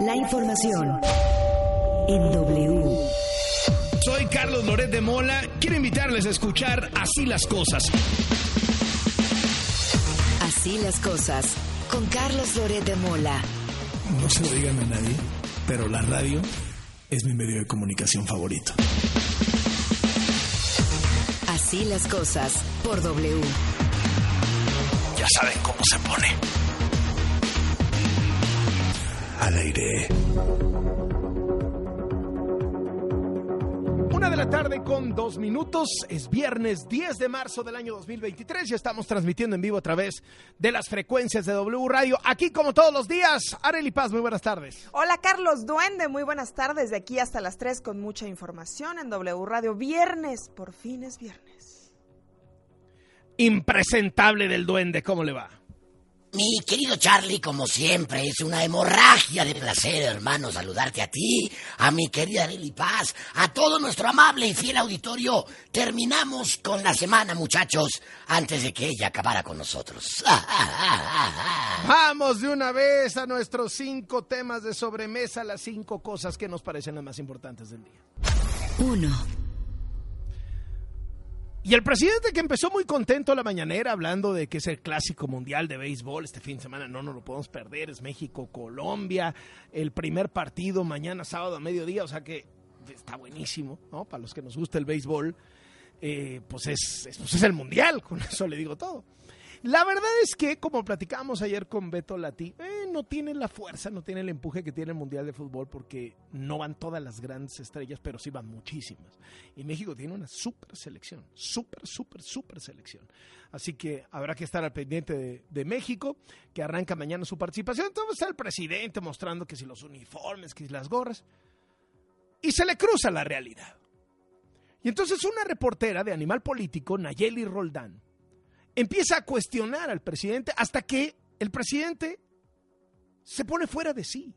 La información en W. Soy Carlos Loret de Mola. Quiero invitarles a escuchar Así las cosas. Así las cosas con Carlos Loret de Mola. No se lo digan a nadie, pero la radio es mi medio de comunicación favorito. Así las cosas por W. Ya saben cómo se pone. Al aire. Una de la tarde con dos minutos. Es viernes 10 de marzo del año 2023 y estamos transmitiendo en vivo a través de las frecuencias de W Radio. Aquí como todos los días, Areli Paz, muy buenas tardes. Hola Carlos Duende, muy buenas tardes. De aquí hasta las 3 con mucha información en W Radio. Viernes, por fin es viernes. Impresentable del duende, ¿cómo le va? Mi querido Charlie, como siempre, es una hemorragia de placer, hermano, saludarte a ti, a mi querida Lili Paz, a todo nuestro amable y fiel auditorio. Terminamos con la semana, muchachos, antes de que ella acabara con nosotros. Vamos de una vez a nuestros cinco temas de sobremesa, las cinco cosas que nos parecen las más importantes del día. 1. Y el presidente que empezó muy contento la mañanera hablando de que es el clásico mundial de béisbol este fin de semana, no nos lo podemos perder, es México-Colombia, el primer partido mañana sábado a mediodía, o sea que está buenísimo, ¿no? Para los que nos gusta el béisbol, eh, pues, es, es- pues es el mundial, con eso le digo todo. La verdad es que, como platicábamos ayer con Beto Lati, eh, no tiene la fuerza, no tiene el empuje que tiene el Mundial de Fútbol porque no van todas las grandes estrellas, pero sí van muchísimas. Y México tiene una súper selección, súper, súper, súper selección. Así que habrá que estar al pendiente de, de México, que arranca mañana su participación. Entonces está el presidente mostrando que si los uniformes, que si las gorras. Y se le cruza la realidad. Y entonces una reportera de Animal Político, Nayeli Roldán, empieza a cuestionar al presidente hasta que el presidente se pone fuera de sí.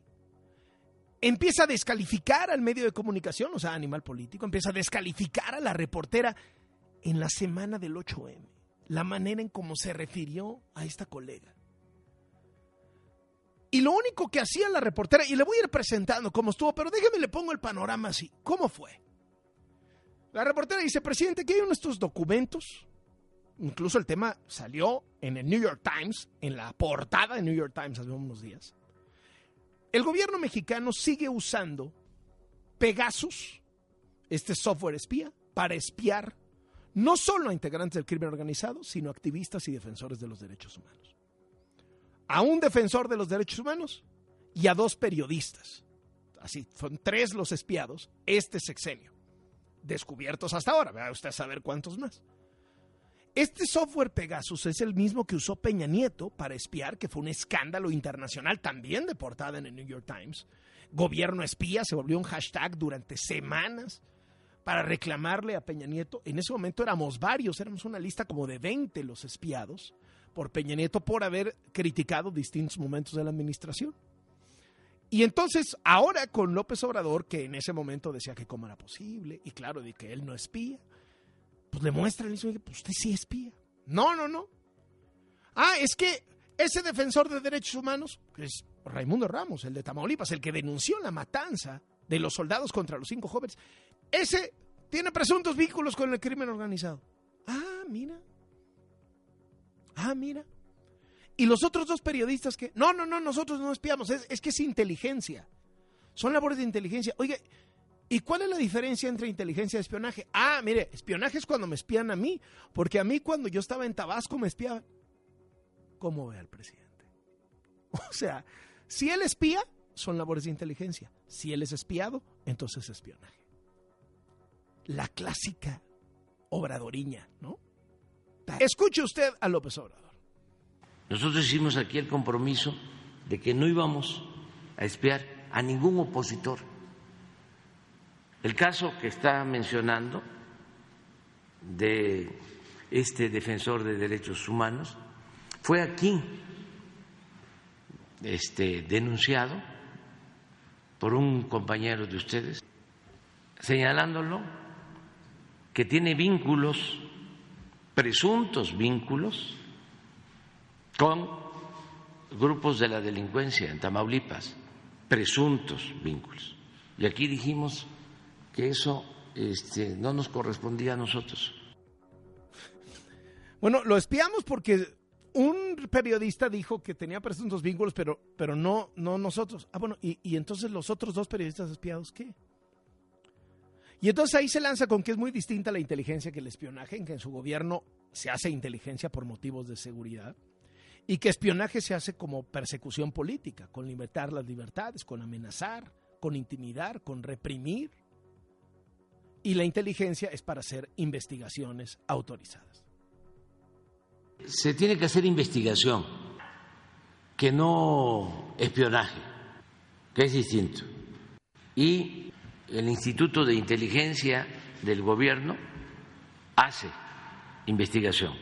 Empieza a descalificar al medio de comunicación, o sea, Animal Político, empieza a descalificar a la reportera en la semana del 8M, la manera en cómo se refirió a esta colega. Y lo único que hacía la reportera, y le voy a ir presentando cómo estuvo, pero déjeme le pongo el panorama así. ¿Cómo fue? La reportera dice, presidente, que hay uno de estos documentos incluso el tema salió en el New York Times, en la portada de New York Times hace unos días. El gobierno mexicano sigue usando Pegasus, este software espía, para espiar no solo a integrantes del crimen organizado, sino a activistas y defensores de los derechos humanos. A un defensor de los derechos humanos y a dos periodistas. Así, son tres los espiados, este sexenio. Descubiertos hasta ahora, vea usted a saber cuántos más. Este software Pegasus es el mismo que usó Peña Nieto para espiar, que fue un escándalo internacional también de portada en el New York Times. Gobierno espía se volvió un hashtag durante semanas para reclamarle a Peña Nieto. En ese momento éramos varios, éramos una lista como de 20 los espiados por Peña Nieto por haber criticado distintos momentos de la administración. Y entonces, ahora con López Obrador, que en ese momento decía que cómo era posible, y claro, de que él no espía, pues le muestran y dice, pues usted sí espía. No, no, no. Ah, es que ese defensor de derechos humanos, que es Raimundo Ramos, el de Tamaulipas, el que denunció la matanza de los soldados contra los cinco jóvenes, ese tiene presuntos vínculos con el crimen organizado. Ah, mira. Ah, mira. Y los otros dos periodistas que, no, no, no, nosotros no espiamos, es, es que es inteligencia. Son labores de inteligencia. Oiga, ¿Y cuál es la diferencia entre inteligencia y espionaje? Ah, mire, espionaje es cuando me espían a mí, porque a mí cuando yo estaba en Tabasco me espiaban. ¿Cómo ve al presidente? O sea, si él espía, son labores de inteligencia. Si él es espiado, entonces es espionaje. La clásica obradoriña, ¿no? Escuche usted a López Obrador. Nosotros hicimos aquí el compromiso de que no íbamos a espiar a ningún opositor. El caso que está mencionando de este defensor de derechos humanos fue aquí este, denunciado por un compañero de ustedes, señalándolo que tiene vínculos, presuntos vínculos, con grupos de la delincuencia en Tamaulipas. presuntos vínculos. Y aquí dijimos que eso este, no nos correspondía a nosotros. Bueno, lo espiamos porque un periodista dijo que tenía presuntos vínculos, pero, pero no, no nosotros. Ah, bueno, y, y entonces los otros dos periodistas espiados, ¿qué? Y entonces ahí se lanza con que es muy distinta la inteligencia que el espionaje, en que en su gobierno se hace inteligencia por motivos de seguridad y que espionaje se hace como persecución política, con limitar las libertades, con amenazar, con intimidar, con reprimir. Y la inteligencia es para hacer investigaciones autorizadas. Se tiene que hacer investigación, que no espionaje, que es distinto. Y el Instituto de Inteligencia del Gobierno hace investigación,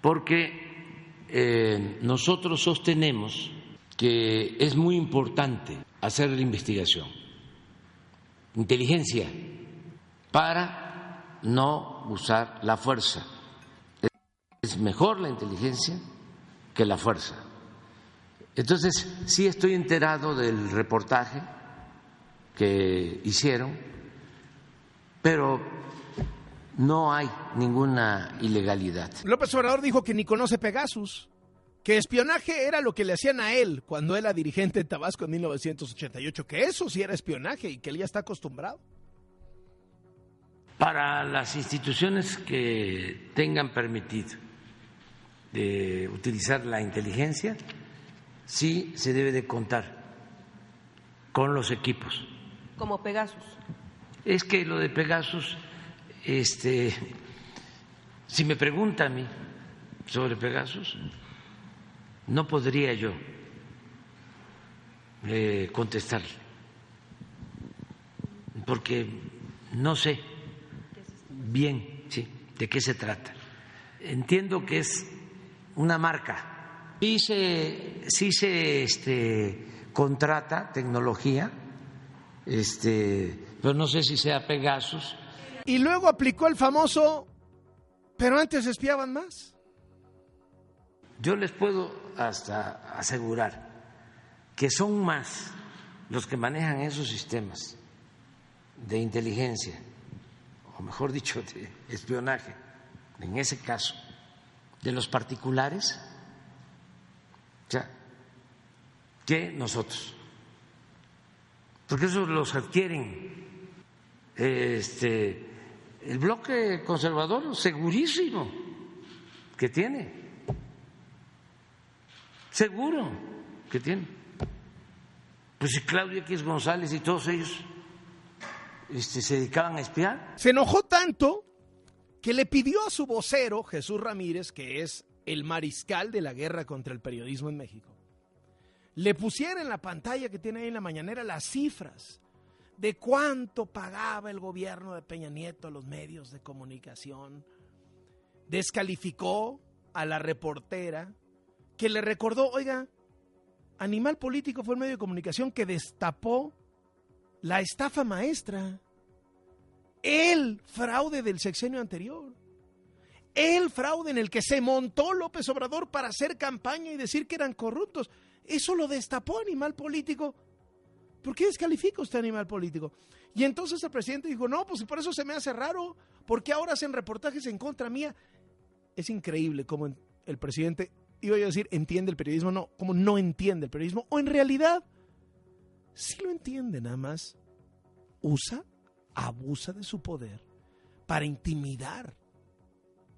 porque eh, nosotros sostenemos que es muy importante hacer la investigación, inteligencia, para no usar la fuerza. Es mejor la inteligencia que la fuerza. Entonces, sí estoy enterado del reportaje que hicieron, pero no hay ninguna ilegalidad. López Obrador dijo que ni conoce Pegasus, que espionaje era lo que le hacían a él cuando era dirigente en Tabasco en 1988, que eso sí era espionaje y que él ya está acostumbrado. Para las instituciones que tengan permitido de utilizar la inteligencia, sí se debe de contar con los equipos como Pegasus. Es que lo de Pegasus, este, si me pregunta a mí sobre Pegasus, no podría yo eh, contestarle, porque no sé bien sí, de qué se trata. Entiendo que es una marca. Sí se, sí se este, contrata tecnología este, pero no sé si sea Pegasus. Y luego aplicó el famoso, pero antes espiaban más. Yo les puedo hasta asegurar que son más los que manejan esos sistemas de inteligencia, o mejor dicho, de espionaje, en ese caso, de los particulares, ya, que nosotros porque esos los adquieren este, el bloque conservador segurísimo que tiene, seguro que tiene. Pues si Claudia X González y todos ellos se dedicaban a espiar. Se enojó tanto que le pidió a su vocero, Jesús Ramírez, que es el mariscal de la guerra contra el periodismo en México, le pusiera en la pantalla que tiene ahí en la mañanera las cifras de cuánto pagaba el gobierno de Peña Nieto a los medios de comunicación. Descalificó a la reportera que le recordó, oiga, Animal Político fue el medio de comunicación que destapó la estafa maestra, el fraude del sexenio anterior, el fraude en el que se montó López Obrador para hacer campaña y decir que eran corruptos. Eso lo destapó Animal Político. ¿Por qué descalifica usted Animal Político? Y entonces el presidente dijo, no, pues por eso se me hace raro, porque ahora hacen reportajes en contra mía. Es increíble cómo el presidente, iba a decir, entiende el periodismo, no, como no entiende el periodismo, o en realidad sí lo entiende, nada más usa, abusa de su poder para intimidar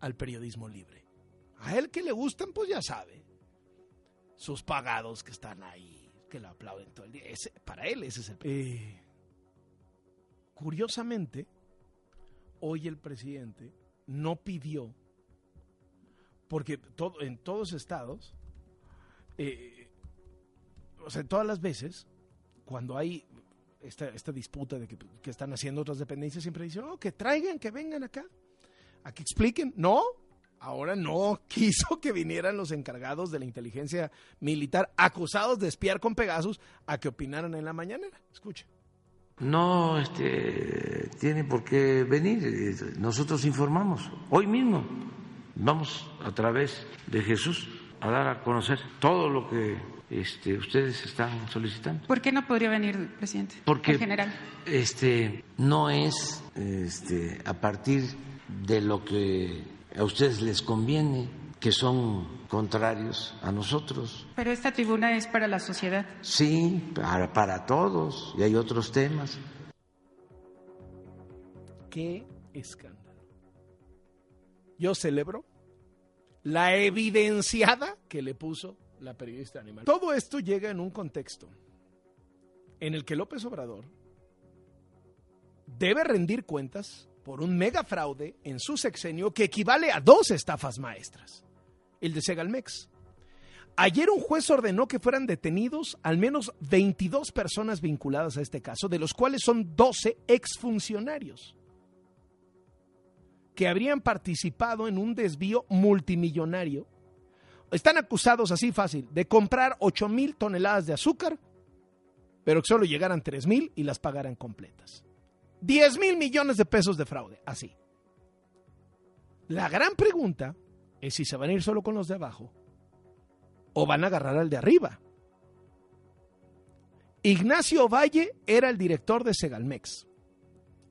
al periodismo libre. A él que le gustan, pues ya sabe sus pagados que están ahí, que lo aplauden todo el día. para él ese es el... Eh, curiosamente, hoy el presidente no pidió, porque todo, en todos estados, eh, o sea, todas las veces, cuando hay esta, esta disputa de que, están haciendo otras dependencias, siempre dicen, oh, que traigan, que vengan acá, a que expliquen. No, ahora no quiso que vinieran los encargados de la inteligencia militar acusados de espiar con Pegasus a que opinaran en la mañanera. Escuche. No este, tiene por qué venir. Nosotros informamos. Hoy mismo vamos a través de Jesús a dar a conocer todo lo que este, ustedes están solicitando. ¿Por qué no podría venir, presidente? Porque en general. este, no es este, a partir de lo que a ustedes les conviene, que son contrarios a nosotros. Pero esta tribuna es para la sociedad. Sí, para, para todos, y hay otros temas. Qué escándalo. Yo celebro la evidenciada que le puso la periodista animal. Todo esto llega en un contexto en el que López Obrador debe rendir cuentas por un mega fraude en su sexenio que equivale a dos estafas maestras. El de Segalmex. Ayer un juez ordenó que fueran detenidos al menos 22 personas vinculadas a este caso, de los cuales son 12 exfuncionarios que habrían participado en un desvío multimillonario. Están acusados así fácil de comprar 8 mil toneladas de azúcar, pero que solo llegaran 3 mil y las pagaran completas. 10 mil millones de pesos de fraude, así. La gran pregunta es si se van a ir solo con los de abajo o van a agarrar al de arriba. Ignacio Valle era el director de Segalmex.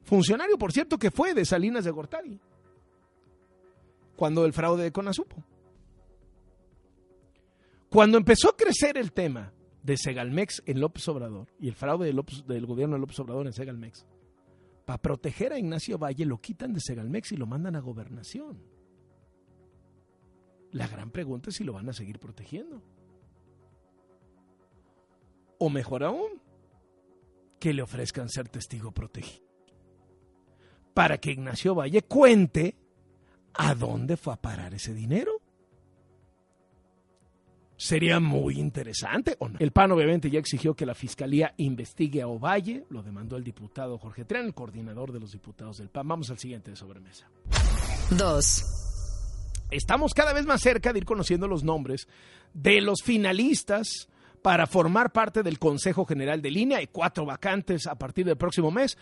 Funcionario, por cierto, que fue de Salinas de Gortari cuando el fraude de Conasupo. Cuando empezó a crecer el tema de Segalmex en López Obrador y el fraude del gobierno de López Obrador en Segalmex, para proteger a Ignacio Valle lo quitan de Segalmex y lo mandan a gobernación. La gran pregunta es si lo van a seguir protegiendo. O mejor aún, que le ofrezcan ser testigo protegido. Para que Ignacio Valle cuente ¿A dónde fue a parar ese dinero? Sería muy interesante, ¿o no? El PAN obviamente ya exigió que la Fiscalía investigue a Ovalle, lo demandó el diputado Jorge el coordinador de los diputados del PAN. Vamos al siguiente de sobremesa. Dos. Estamos cada vez más cerca de ir conociendo los nombres de los finalistas para formar parte del Consejo General de Línea. Hay cuatro vacantes a partir del próximo mes.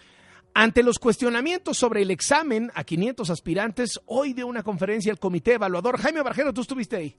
Ante los cuestionamientos sobre el examen a 500 aspirantes, hoy de una conferencia el comité evaluador. Jaime Barjero, tú estuviste ahí.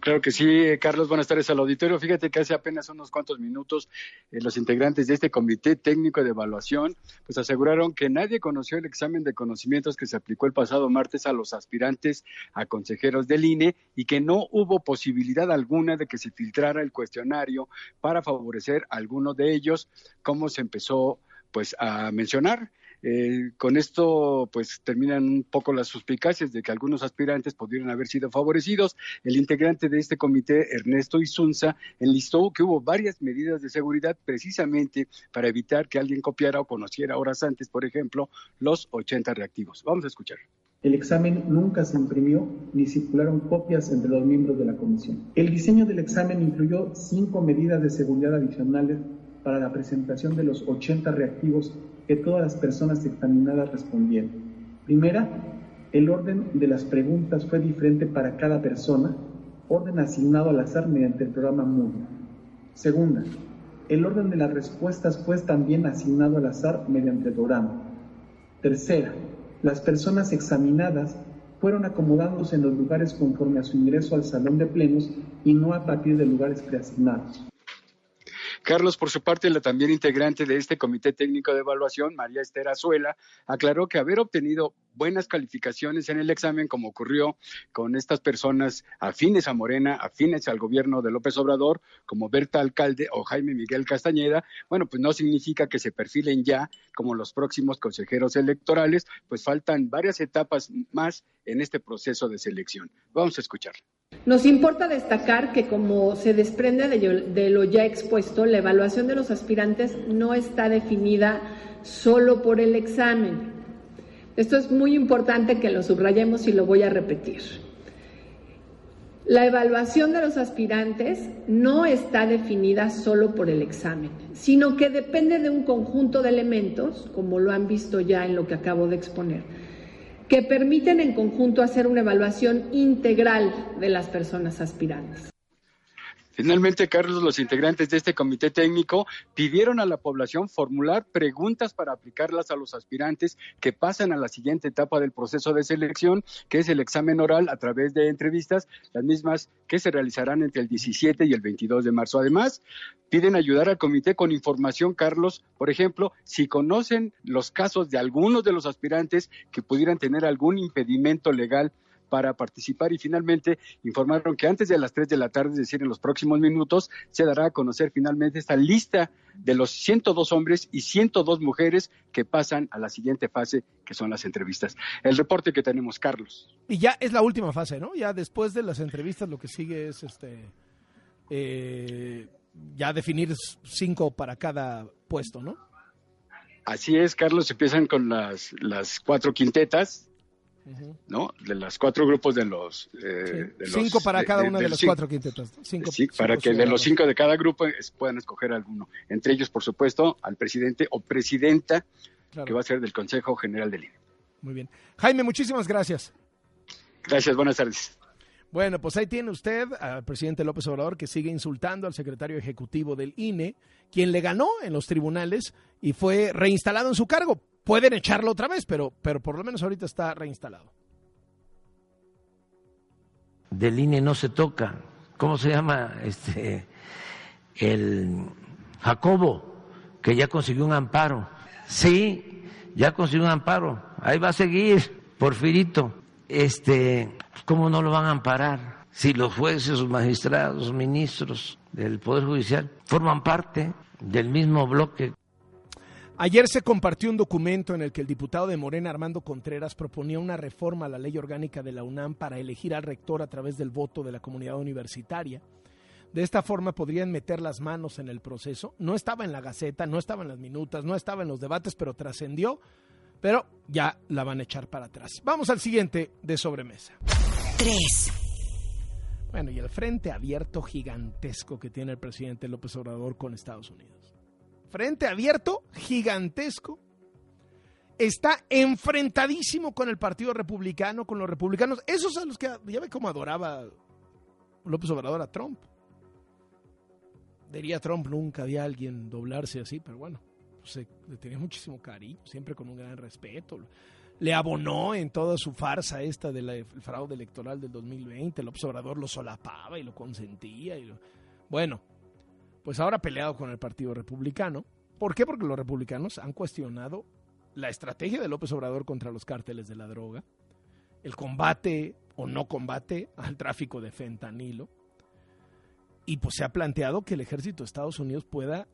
Claro que sí, Carlos, buenas tardes al auditorio. Fíjate que hace apenas unos cuantos minutos eh, los integrantes de este comité técnico de evaluación pues aseguraron que nadie conoció el examen de conocimientos que se aplicó el pasado martes a los aspirantes a consejeros del INE y que no hubo posibilidad alguna de que se filtrara el cuestionario para favorecer a alguno de ellos, como se empezó pues a mencionar. Eh, con esto, pues terminan un poco las suspicacias de que algunos aspirantes pudieron haber sido favorecidos. El integrante de este comité, Ernesto Isunza, enlistó que hubo varias medidas de seguridad precisamente para evitar que alguien copiara o conociera horas antes, por ejemplo, los 80 reactivos. Vamos a escuchar. El examen nunca se imprimió ni circularon copias entre los miembros de la comisión. El diseño del examen incluyó cinco medidas de seguridad adicionales para la presentación de los 80 reactivos que todas las personas examinadas respondieron. Primera, el orden de las preguntas fue diferente para cada persona, orden asignado al azar mediante el programa Moodle. Segunda, el orden de las respuestas fue también asignado al azar mediante el programa. Tercera, las personas examinadas fueron acomodándose en los lugares conforme a su ingreso al salón de plenos y no a partir de lugares preasignados. Carlos, por su parte, la también integrante de este comité técnico de evaluación, María Esther Azuela, aclaró que haber obtenido buenas calificaciones en el examen, como ocurrió con estas personas afines a Morena, afines al gobierno de López Obrador, como Berta Alcalde o Jaime Miguel Castañeda, bueno, pues no significa que se perfilen ya como los próximos consejeros electorales, pues faltan varias etapas más en este proceso de selección. Vamos a escuchar. Nos importa destacar que, como se desprende de, lo ya expuesto, la evaluación de los aspirantes no está definida solo por el examen. Esto es muy importante que lo subrayemos y lo voy a repetir. La evaluación de los aspirantes no está definida solo por el examen, sino que depende de un conjunto de elementos, como lo han visto ya en lo que acabo de exponer que permiten en conjunto hacer una evaluación integral de las personas aspirantes. Finalmente, Carlos, los integrantes de este comité técnico pidieron a la población formular preguntas para aplicarlas a los aspirantes que pasan a la siguiente etapa del proceso de selección, que es el examen oral a través de entrevistas, las mismas que se realizarán entre el 17 y el 22 de marzo. Además, piden ayudar al comité con información, Carlos, por ejemplo, si conocen los casos de algunos de los aspirantes que pudieran tener algún impedimento legal para participar y finalmente informaron que antes de las 3 de la tarde, es decir, en los próximos minutos, se dará a conocer finalmente esta lista de los 102 hombres y 102 mujeres que pasan a la siguiente fase, que son las entrevistas. El reporte que tenemos, Carlos. Y ya es la última fase, ¿no? Ya después de las entrevistas lo que sigue es este eh, ya definir cinco para cada puesto, ¿no? Así es, Carlos, empiezan con las, las cuatro quintetas, ¿no? De los cuatro grupos de los... Eh, cinco para cada una de, las cuatro quintetas. Cinco, sí, para que de los cinco de cada grupo puedan escoger alguno. Entre ellos, por supuesto, al presidente o presidenta que va a ser del Consejo General del INE. Muy bien. Jaime, muchísimas gracias. Gracias, buenas tardes. Bueno, pues ahí tiene usted al presidente López Obrador que sigue insultando al secretario ejecutivo del INE, quien le ganó en los tribunales y fue reinstalado en su cargo. Pueden echarlo otra vez, pero, pero por lo menos ahorita está reinstalado. Del INE no se toca. ¿Cómo se llama? Este, el Jacobo, que ya consiguió un amparo. Sí, ya consiguió un amparo. Ahí va a seguir, Porfirito. Este, ¿cómo no lo van a amparar? Si los jueces, los magistrados, los ministros del Poder Judicial forman parte del mismo bloque Ayer se compartió un documento en el que el diputado de Morena, Armando Contreras, proponía una reforma a la ley orgánica de la UNAM para elegir al rector a través del voto de la comunidad universitaria. De esta forma podrían meter las manos en el proceso. No estaba en la Gaceta, no estaba en las minutas, no estaba en los debates, pero trascendió. Pero ya la van a echar para atrás. Vamos al siguiente de sobremesa. Tres. Bueno, y el frente abierto gigantesco que tiene el presidente López Obrador con Estados Unidos frente abierto, gigantesco, está enfrentadísimo con el Partido Republicano, con los republicanos. Esos son los que ya ve cómo adoraba López Obrador a Trump. Diría Trump nunca había alguien doblarse así, pero bueno, le tenía muchísimo cariño, siempre con un gran respeto. Le abonó en toda su farsa esta del fraude electoral del 2020. López Obrador lo solapaba y lo consentía. Bueno, pues ahora peleado con el Partido Republicano. ¿Por qué? Porque los republicanos han cuestionado la estrategia de López Obrador contra los cárteles de la droga, el combate o no combate al tráfico de fentanilo, y pues se ha planteado que el ejército de Estados Unidos pueda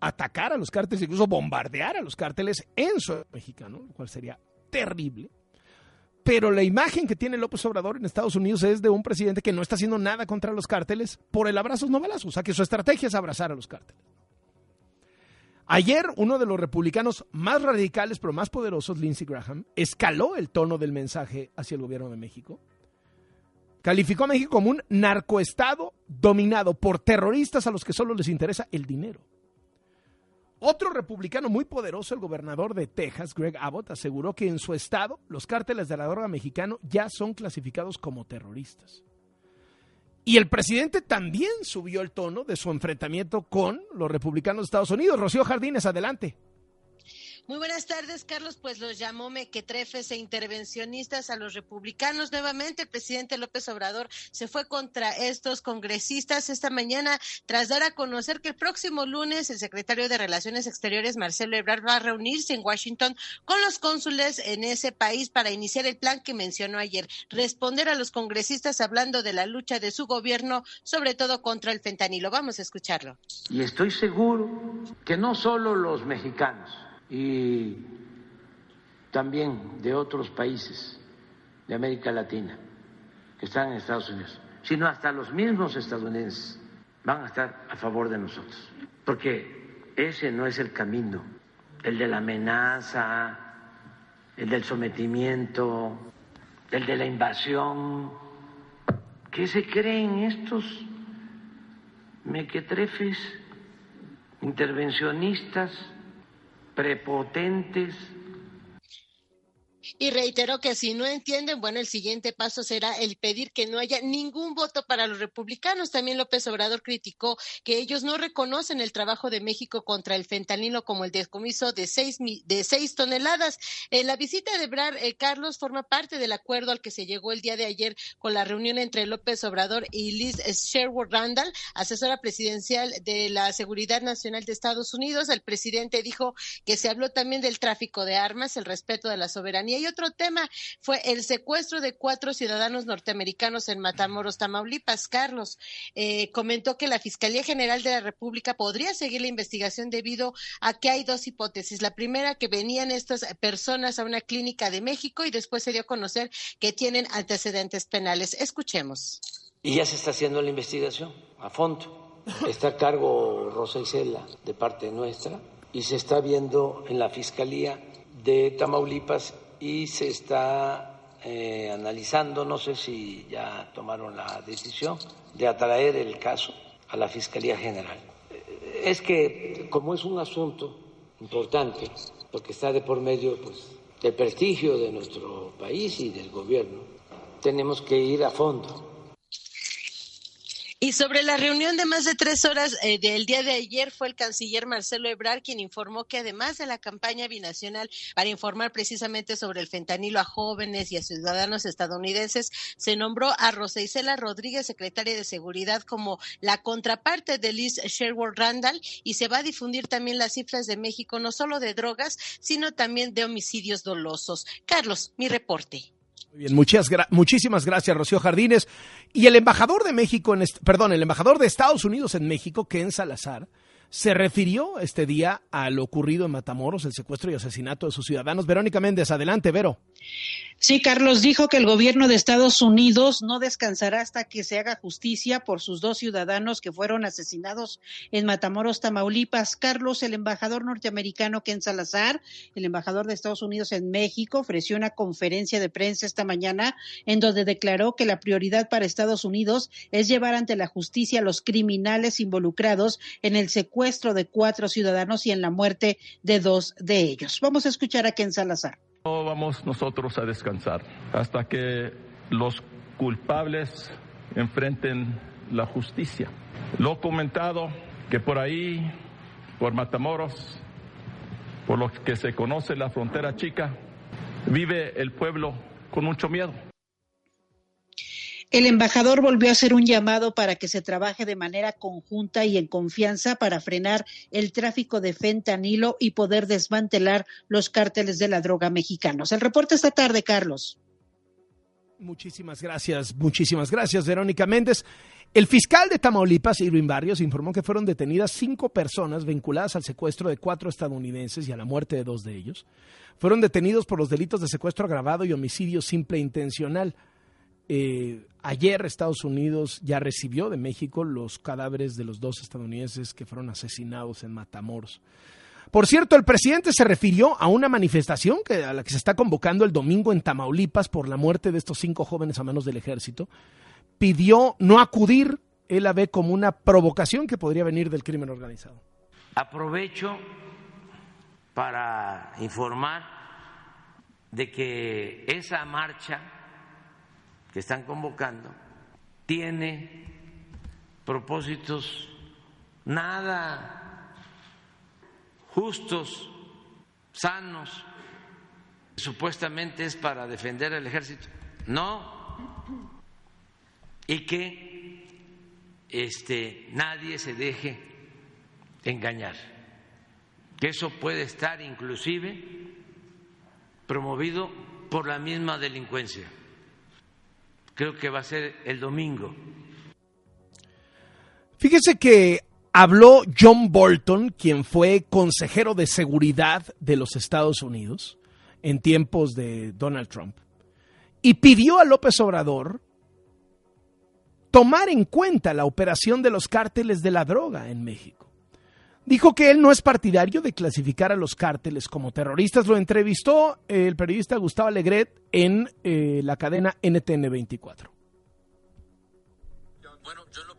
atacar a los cárteles, incluso bombardear a los cárteles en su mexicano, lo cual sería terrible. Pero la imagen que tiene López Obrador en Estados Unidos es de un presidente que no está haciendo nada contra los cárteles por el abrazo no balazos. O sea, que su estrategia es abrazar a los cárteles. Ayer, uno de los republicanos más radicales pero más poderosos, Lindsey Graham, escaló el tono del mensaje hacia el gobierno de México. Calificó a México como un narcoestado dominado por terroristas a los que solo les interesa el dinero. Otro republicano muy poderoso, el gobernador de Texas, Greg Abbott, aseguró que en su estado los cárteles de la droga mexicano ya son clasificados como terroristas. Y el presidente también subió el tono de su enfrentamiento con los republicanos de Estados Unidos. Rocío Jardines, adelante. Muy buenas tardes, Carlos. Pues los llamó mequetrefes e intervencionistas a los republicanos. Nuevamente, el presidente López Obrador se fue contra estos congresistas esta mañana tras dar a conocer que el próximo lunes el secretario de Relaciones Exteriores, Marcelo Ebrard, va a reunirse en Washington con los cónsules en ese país para iniciar el plan que mencionó ayer, responder a los congresistas hablando de la lucha de su gobierno, sobre todo contra el fentanilo. Vamos a escucharlo. Y estoy seguro que no solo los mexicanos, y también de otros países de América Latina que están en Estados Unidos, sino hasta los mismos estadounidenses van a estar a favor de nosotros, porque ese no es el camino, el de la amenaza, el del sometimiento, el de la invasión. ¿Qué se creen estos mequetrefes, intervencionistas? Prepotentes. Y reiteró que si no entienden, bueno, el siguiente paso será el pedir que no haya ningún voto para los republicanos. También López Obrador criticó que ellos no reconocen el trabajo de México contra el fentanilo como el descomiso de seis, de seis toneladas. Eh, la visita de Brar eh, Carlos forma parte del acuerdo al que se llegó el día de ayer con la reunión entre López Obrador y Liz Sherwood Randall, asesora presidencial de la Seguridad Nacional de Estados Unidos. El presidente dijo que se habló también del tráfico de armas, el respeto de la soberanía y otro tema fue el secuestro de cuatro ciudadanos norteamericanos en Matamoros, Tamaulipas. Carlos eh, comentó que la Fiscalía General de la República podría seguir la investigación debido a que hay dos hipótesis. La primera, que venían estas personas a una clínica de México y después se dio a conocer que tienen antecedentes penales. Escuchemos. Y ya se está haciendo la investigación a fondo. Está a cargo Rosa Isela de parte nuestra y se está viendo en la Fiscalía de Tamaulipas y se está eh, analizando, no sé si ya tomaron la decisión, de atraer el caso a la Fiscalía General. Es que como es un asunto importante, porque está de por medio pues, del prestigio de nuestro país y del gobierno, tenemos que ir a fondo y sobre la reunión de más de tres horas eh, del día de ayer fue el canciller Marcelo Ebrard quien informó que además de la campaña binacional para informar precisamente sobre el fentanilo a jóvenes y a ciudadanos estadounidenses, se nombró a Rosa Isela Rodríguez, secretaria de Seguridad, como la contraparte de Liz Sherwood Randall y se va a difundir también las cifras de México, no solo de drogas, sino también de homicidios dolosos. Carlos, mi reporte. Bien, muchas muchísimas gracias, Rocío Jardines. Y el embajador de México, en perdón, el embajador de Estados Unidos en México, Ken Salazar, se refirió este día a lo ocurrido en Matamoros, el secuestro y asesinato de sus ciudadanos. Verónica Méndez, adelante, Vero. Sí, Carlos dijo que el gobierno de Estados Unidos no descansará hasta que se haga justicia por sus dos ciudadanos que fueron asesinados en Matamoros, Tamaulipas. Carlos, el embajador norteamericano Ken Salazar, el embajador de Estados Unidos en México, ofreció una conferencia de prensa esta mañana en donde declaró que la prioridad para Estados Unidos es llevar ante la justicia a los criminales involucrados en el secuestro de cuatro ciudadanos y en la muerte de dos de ellos. Vamos a escuchar a Ken Salazar. No vamos nosotros a descansar hasta que los culpables enfrenten la justicia. Lo comentado que por ahí, por Matamoros, por lo que se conoce la frontera chica, vive el pueblo con mucho miedo. El embajador volvió a hacer un llamado para que se trabaje de manera conjunta y en confianza para frenar el tráfico de fentanilo y poder desmantelar los cárteles de la droga mexicanos. El reporte esta tarde, Carlos. Muchísimas gracias, muchísimas gracias, Verónica Méndez. El fiscal de Tamaulipas, Irving Barrios, informó que fueron detenidas cinco personas vinculadas al secuestro de cuatro estadounidenses y a la muerte de dos de ellos. Fueron detenidos por los delitos de secuestro agravado y homicidio simple e intencional. Eh, ayer Estados Unidos ya recibió de México los cadáveres de los dos estadounidenses que fueron asesinados en Matamoros. Por cierto, el presidente se refirió a una manifestación que, a la que se está convocando el domingo en Tamaulipas por la muerte de estos cinco jóvenes a manos del ejército. Pidió no acudir, él la ve como una provocación que podría venir del crimen organizado. Aprovecho para informar de que esa marcha que están convocando tiene propósitos nada justos, sanos, supuestamente es para defender al ejército. No. Y que este nadie se deje engañar. Que eso puede estar inclusive promovido por la misma delincuencia creo que va a ser el domingo. Fíjese que habló John Bolton, quien fue consejero de seguridad de los Estados Unidos en tiempos de Donald Trump, y pidió a López Obrador tomar en cuenta la operación de los cárteles de la droga en México dijo que él no es partidario de clasificar a los cárteles como terroristas. Lo entrevistó el periodista Gustavo Alegret en eh, la cadena NTN 24. Bueno, yo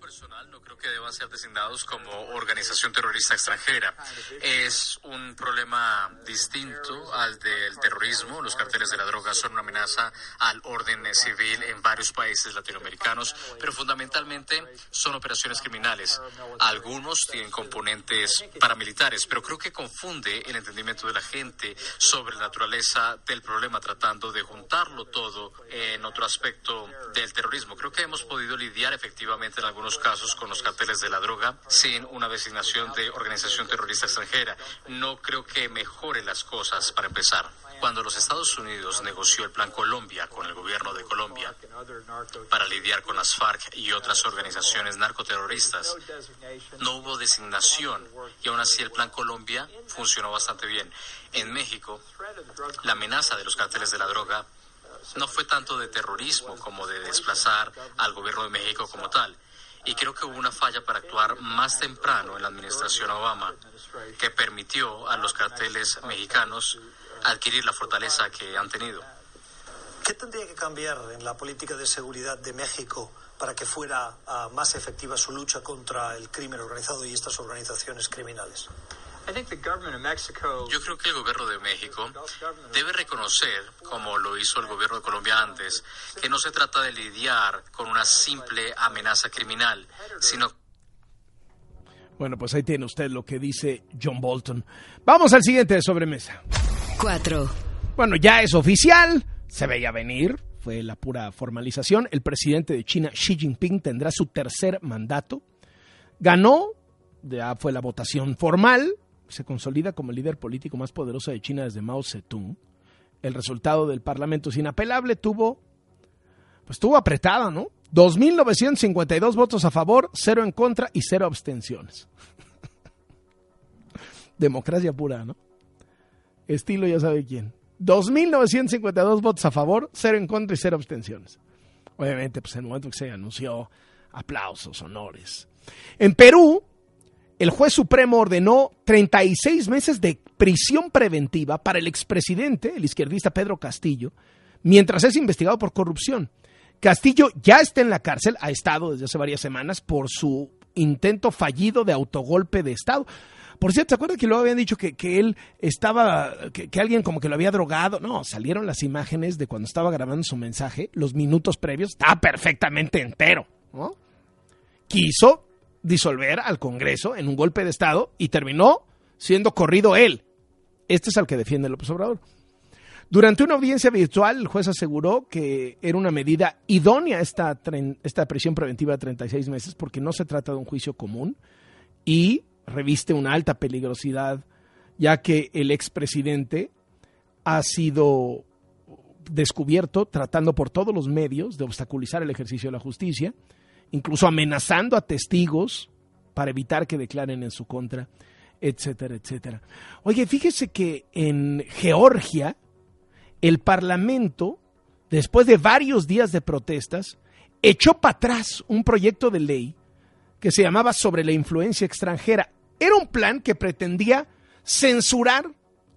que deban ser designados como organización terrorista extranjera. Es un problema distinto al del terrorismo. Los carteles de la droga son una amenaza al orden civil en varios países latinoamericanos, pero fundamentalmente son operaciones criminales. Algunos tienen componentes paramilitares, pero creo que confunde el entendimiento de la gente sobre la naturaleza del problema tratando de juntarlo todo en otro aspecto del terrorismo. Creo que hemos podido lidiar efectivamente en algunos casos con los carteles de la droga sin una designación de organización terrorista extranjera. No creo que mejore las cosas para empezar. Cuando los Estados Unidos negoció el Plan Colombia con el gobierno de Colombia para lidiar con las FARC y otras organizaciones narcoterroristas, no hubo designación y aún así el Plan Colombia funcionó bastante bien. En México, la amenaza de los carteles de la droga no fue tanto de terrorismo como de desplazar al gobierno de México como tal. Y creo que hubo una falla para actuar más temprano en la administración Obama, que permitió a los carteles mexicanos adquirir la fortaleza que han tenido. ¿Qué tendría que cambiar en la política de seguridad de México para que fuera uh, más efectiva su lucha contra el crimen organizado y estas organizaciones criminales? Yo creo que el gobierno de México debe reconocer, como lo hizo el gobierno de Colombia antes, que no se trata de lidiar con una simple amenaza criminal, sino bueno, pues ahí tiene usted lo que dice John Bolton. Vamos al siguiente de sobremesa. 4. Bueno, ya es oficial, se veía venir, fue la pura formalización. El presidente de China, Xi Jinping, tendrá su tercer mandato. Ganó, ya fue la votación formal, se consolida como el líder político más poderoso de China desde Mao Zedong. El resultado del Parlamento es inapelable, tuvo, pues estuvo apretado, ¿no? 2.952 votos a favor, cero en contra y cero abstenciones. Democracia pura, ¿no? Estilo ya sabe quién. 2.952 votos a favor, cero en contra y cero abstenciones. Obviamente, pues en el momento que se anunció, aplausos, honores. En Perú, el juez supremo ordenó 36 meses de prisión preventiva para el expresidente, el izquierdista Pedro Castillo, mientras es investigado por corrupción. Castillo ya está en la cárcel, ha estado desde hace varias semanas por su intento fallido de autogolpe de Estado. Por cierto, ¿se acuerdan que luego habían dicho que, él estaba, que, que, alguien como que lo había drogado? No, salieron las imágenes de cuando estaba grabando su mensaje, los minutos previos, estaba perfectamente entero. ¿no? Quiso disolver al Congreso en un golpe de Estado y terminó siendo corrido él. Este es al que defiende López Obrador. Durante una audiencia virtual, el juez aseguró que era una medida idónea esta, esta prisión preventiva de 36 meses porque no se trata de un juicio común y reviste una alta peligrosidad, ya que el expresidente ha sido descubierto tratando por todos los medios de obstaculizar el ejercicio de la justicia, incluso amenazando a testigos para evitar que declaren en su contra, etcétera, etcétera. Oye, fíjese que en Georgia, el Parlamento, después de varios días de protestas, echó para atrás un proyecto de ley que se llamaba Sobre la influencia extranjera. Era un plan que pretendía censurar,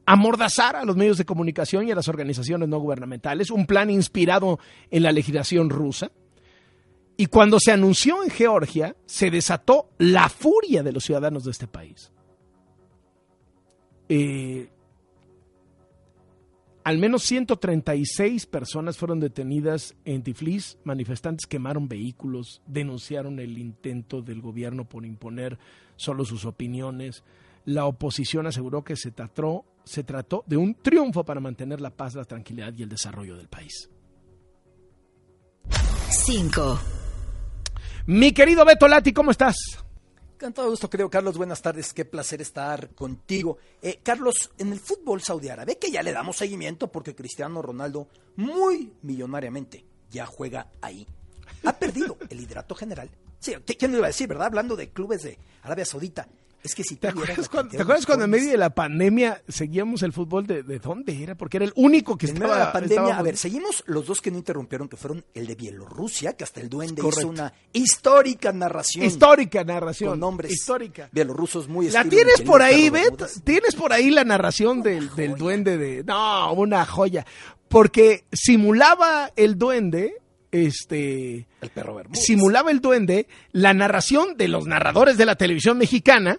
amordazar a los medios de comunicación y a las organizaciones no gubernamentales, un plan inspirado en la legislación rusa. Y cuando se anunció en Georgia, se desató la furia de los ciudadanos de este país. Eh, al menos 136 personas fueron detenidas en Tiflis. Manifestantes quemaron vehículos, denunciaron el intento del gobierno por imponer solo sus opiniones. La oposición aseguró que se trató, se trató de un triunfo para mantener la paz, la tranquilidad y el desarrollo del país. 5. Mi querido Beto Lati, ¿cómo estás? Con todo gusto, querido Carlos. Buenas tardes. Qué placer estar contigo. Eh, Carlos, en el fútbol saudí árabe, que ya le damos seguimiento porque Cristiano Ronaldo, muy millonariamente, ya juega ahí. Ha perdido el liderato general. Sí, ¿quién lo iba a decir, verdad? Hablando de clubes de Arabia Saudita. Es que si ¿Te acuerdas, cuando, ¿te acuerdas cuando en medio de la pandemia seguíamos el fútbol de, de dónde era? Porque era el único que en estaba. En la pandemia, a ver, seguimos los dos que no interrumpieron, que fueron el de Bielorrusia, que hasta el duende hizo una histórica narración. Histórica narración. Con nombres histórica. bielorrusos muy La tienes por ahí, Bet. Tienes por ahí la narración del, del duende de. No, una joya. Porque simulaba el duende este el perro Bermúdez. simulaba el duende la narración de los narradores de la televisión mexicana,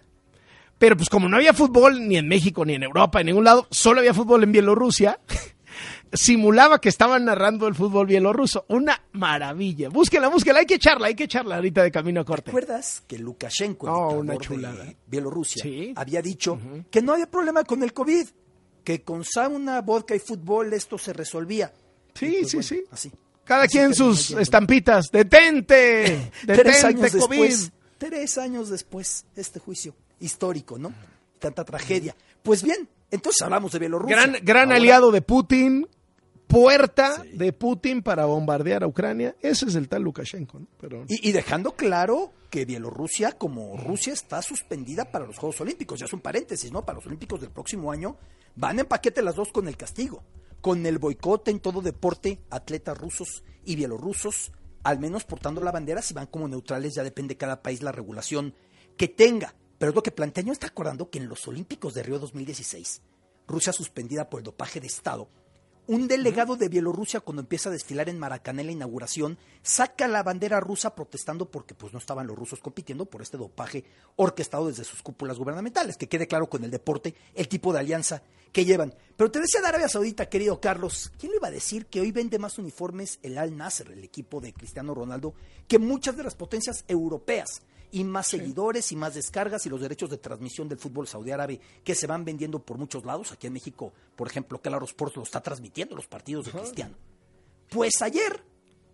pero pues como no había fútbol ni en México ni en Europa en ningún lado, solo había fútbol en Bielorrusia. simulaba que estaban narrando el fútbol bielorruso. Una maravilla. Búsquela, búsquela. Hay que echarla, hay que echarla ahorita de camino a corte. ¿Recuerdas que Lukashenko, Oh, una de chulada. Bielorrusia, Sí. había dicho que no había problema con el COVID, que con sauna, vodka y fútbol esto se resolvía? Sí, pues, sí, bueno, sí. Así. Cada Así quien sus estampitas. ¡Detente! Tres ¡Detente, años COVID! después, tres años después, este juicio histórico, ¿no? Tanta tragedia. Pues bien, entonces hablamos de Bielorrusia. Gran, gran Ahora, aliado de Putin, puerta de Putin para bombardear a Ucrania. Ese es el tal Lukashenko, ¿no? Pero Y, y dejando claro que Bielorrusia, como Rusia, está suspendida para los Juegos Olímpicos. Ya es un paréntesis, ¿no? Para los Olímpicos del próximo año van en paquete las dos con el castigo. Con el boicot en todo deporte, atletas rusos y bielorrusos, al menos portando la bandera, si van como neutrales, ya depende cada país la regulación que tenga. Pero es lo que plantea, ¿no está acordando que en los Olímpicos de Río 2016, Rusia suspendida por el dopaje de Estado, un delegado de Bielorrusia cuando empieza a desfilar en Maracaná en la inauguración saca la bandera rusa protestando porque pues no estaban los rusos compitiendo por este dopaje orquestado desde sus cúpulas gubernamentales. Que quede claro con el deporte el tipo de alianza que llevan. Pero te decía de Arabia Saudita, querido Carlos, ¿quién le iba a decir que hoy vende más uniformes el Al Nasser, el equipo de Cristiano Ronaldo, que muchas de las potencias europeas? Y más seguidores y más descargas y los derechos de transmisión del fútbol saudí árabe que se van vendiendo por muchos lados. Aquí en México, por ejemplo, Claro Sports lo está transmitiendo los partidos de Cristiano. Pues ayer,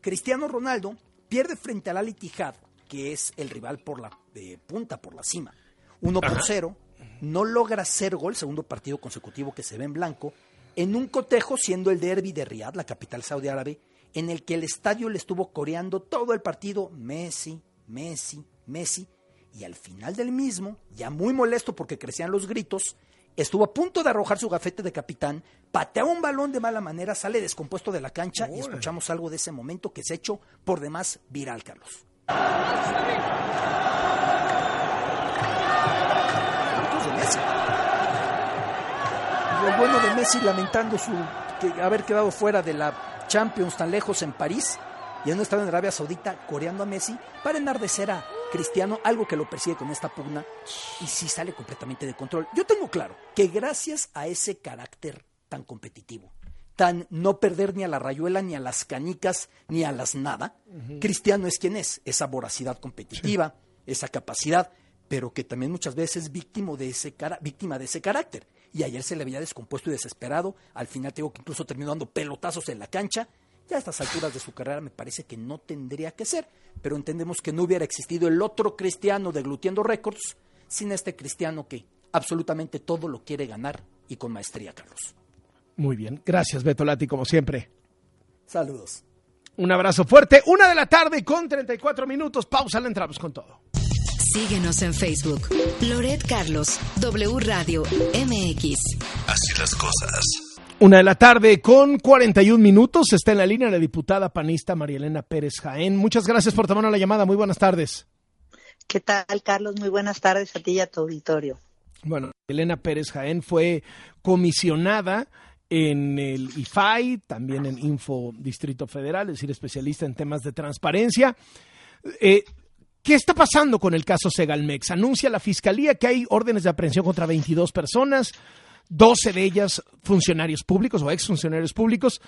Cristiano Ronaldo pierde frente al Al Ittihad, que es el rival por la de punta, por la cima. 1 por Ajá. 0. No logra hacer gol, segundo partido consecutivo que se ve en blanco, en un cotejo siendo el derby de Riyadh, la capital saudí árabe, en el que el estadio le estuvo coreando todo el partido Messi, Messi, Messi, y al final del mismo, ya muy molesto porque crecían los gritos, estuvo a punto de arrojar su gafete de capitán, patea un balón de mala manera, sale descompuesto de la cancha y escuchamos algo de ese momento que se ha hecho por demás viral, Carlos. De Messi. El bueno de Messi lamentando su que haber quedado fuera de la Champions tan lejos en París y un estadio en Arabia Saudita coreando a Messi para enardecer a Cristiano, algo que lo persigue con esta pugna y sí sale completamente de control. Yo tengo claro que gracias a ese carácter tan competitivo, tan no perder ni a la rayuela, ni a las canicas, ni a las nada, Cristiano es quien es, esa voracidad competitiva, esa capacidad, pero que también muchas veces es víctima de ese, cara- víctima de ese carácter. Y ayer se le había descompuesto y desesperado, al final tengo que incluso terminó dando pelotazos en la cancha, ya a estas alturas de su carrera me parece que no tendría que ser, pero entendemos que no hubiera existido el otro cristiano de Glutiendo Records sin este cristiano que absolutamente todo lo quiere ganar y con maestría, Carlos. Muy bien. Gracias, Beto Lati, como siempre. Saludos. Un abrazo fuerte. Una de la tarde con 34 minutos. Pausa, le entramos con todo. Síguenos en Facebook. Loret Carlos, W Radio MX. Así las cosas. Una de la tarde con 41 minutos. Está en la línea la diputada panista María Elena Pérez Jaén. Muchas gracias por tomar la llamada. Muy buenas tardes. ¿Qué tal, Carlos? Muy buenas tardes a ti y a tu auditorio. Bueno, Elena Pérez Jaén fue comisionada en el IFAI, también en Info Distrito Federal, es decir, especialista en temas de transparencia. Eh, ¿Qué está pasando con el caso Segalmex? Anuncia la fiscalía que hay órdenes de aprehensión contra 22 personas, 12 de ellas funcionarios públicos o exfuncionarios públicos.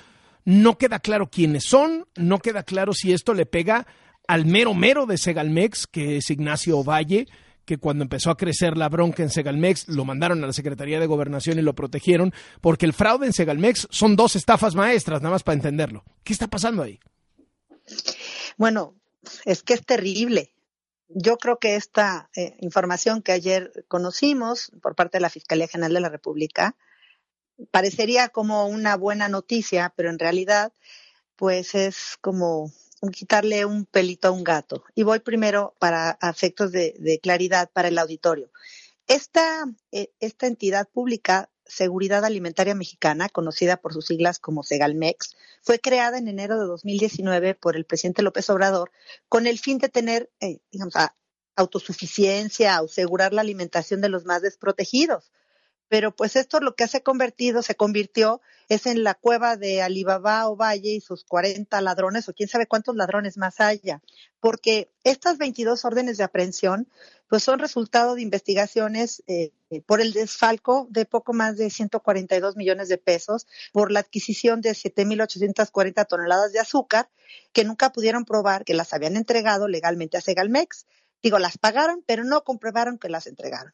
No queda claro quiénes son, no queda claro si esto le pega al mero mero de Segalmex, que es Ignacio Valle, que cuando empezó a crecer la bronca en Segalmex lo mandaron a la Secretaría de Gobernación y lo protegieron, porque el fraude en Segalmex son dos estafas maestras, nada más para entenderlo. ¿Qué está pasando ahí? Bueno, es que es terrible. Yo creo que esta eh, información que ayer conocimos por parte de la Fiscalía General de la República parecería como una buena noticia, pero en realidad, pues es como quitarle un pelito a un gato. Y voy primero para efectos de, de claridad para el auditorio. Esta, eh, esta entidad pública, Seguridad Alimentaria Mexicana, conocida por sus siglas como Segalmex, fue creada en enero de 2019 por el presidente López Obrador con el fin de tener, eh, digamos, autosuficiencia, asegurar la alimentación de los más desprotegidos. Pero pues esto lo que se ha convertido, se convirtió, es en la cueva de Alibaba o Valle y sus 40 ladrones, o quién sabe cuántos ladrones más haya, porque estas 22 órdenes de aprehensión, pues son resultado de investigaciones eh, por el desfalco de poco más de 142 millones de pesos, por la adquisición de 7.840 toneladas de azúcar, que nunca pudieron probar que las habían entregado legalmente a Segalmex. Digo, las pagaron, pero no comprobaron que las entregaron.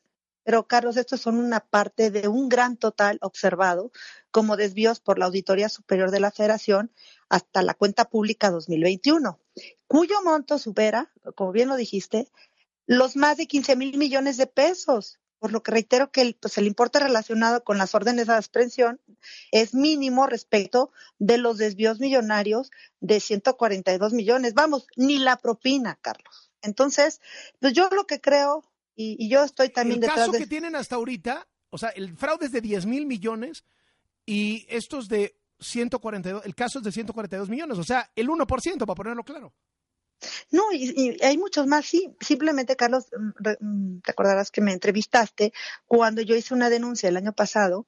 Pero, Carlos, estos son una parte de un gran total observado como desvíos por la Auditoría Superior de la Federación hasta la cuenta pública 2021, cuyo monto supera, como bien lo dijiste, los más de 15 mil millones de pesos. Por lo que reitero que el, pues el importe relacionado con las órdenes de aprehensión es mínimo respecto de los desvíos millonarios de 142 millones. Vamos, ni la propina, Carlos. Entonces, pues yo lo que creo y, yo estoy también el caso que tienen hasta ahorita, o sea, el fraude es de 10 mil millones y estos de 142, el caso es de 142 millones, o sea, el 1%, para ponerlo claro. No, y, hay muchos más, sí. Simplemente, Carlos, mm, mm, te acordarás que me entrevistaste cuando yo hice una denuncia el año pasado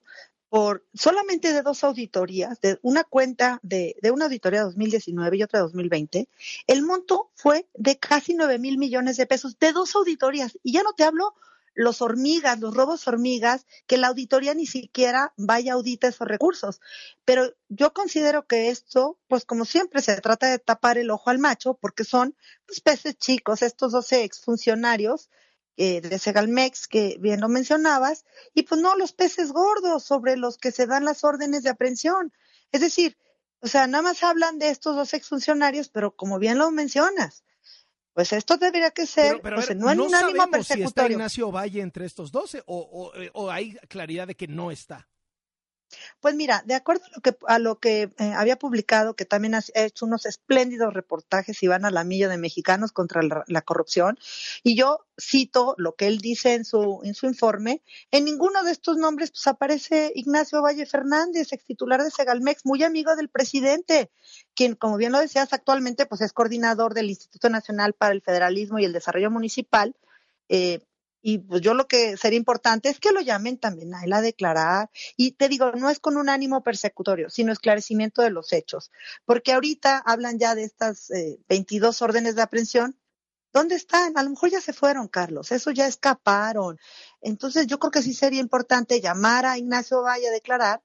por solamente de dos auditorías, de una cuenta de, de una auditoría 2019 y otra 2020, el monto fue de casi 9 mil millones de pesos de dos auditorías. Y ya no te hablo los hormigas, los robos hormigas, que la auditoría ni siquiera vaya a auditar esos recursos. Pero yo considero que esto, pues como siempre, se trata de tapar el ojo al macho, porque son pues, peces chicos, estos 12 exfuncionarios eh, de Segalmex, que bien lo mencionabas, y pues no los peces gordos sobre los que se dan las órdenes de aprehensión. Es decir, o sea, nada más hablan de estos dos exfuncionarios, pero como bien lo mencionas, pues esto debería que ser, pero, pues, no, un ánimo persecutorio. Si está Ignacio Valle entre estos 12 o, o, o hay claridad de que no está. Pues mira, de acuerdo a lo que, a lo que eh, había publicado, que también ha hecho unos espléndidos reportajes, Iván Alamillo, de Mexicanos contra la, corrupción, y yo cito lo que él dice en su, en su informe, en ninguno de estos nombres pues, aparece Ignacio Valle Fernández, ex titular de Segalmex, muy amigo del presidente, quien, como bien lo decías, actualmente pues es coordinador del Instituto Nacional para el Federalismo y el Desarrollo Municipal, eh, y pues yo lo que sería importante es que lo llamen también a él a declarar. Y te digo, no es con un ánimo persecutorio, sino esclarecimiento de los hechos. Porque ahorita hablan ya de estas eh, 22 órdenes de aprehensión. ¿Dónde están? A lo mejor ya se fueron, Carlos. Eso ya escaparon. Entonces yo creo que sí sería importante llamar a Ignacio Valle a declarar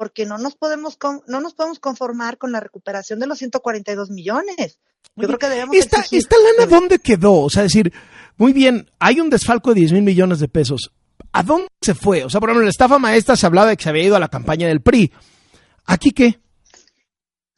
porque no nos podemos no nos podemos conformar con la recuperación de los 142 millones. Yo creo que debemos ¿Esta, ¿Esta lana dónde quedó? O sea, decir, muy bien, hay un desfalco de 10 mil millones de pesos. ¿A dónde se fue? O sea, por ejemplo, la estafa maestra se hablaba de que se había ido a la campaña del PRI. ¿Aquí qué?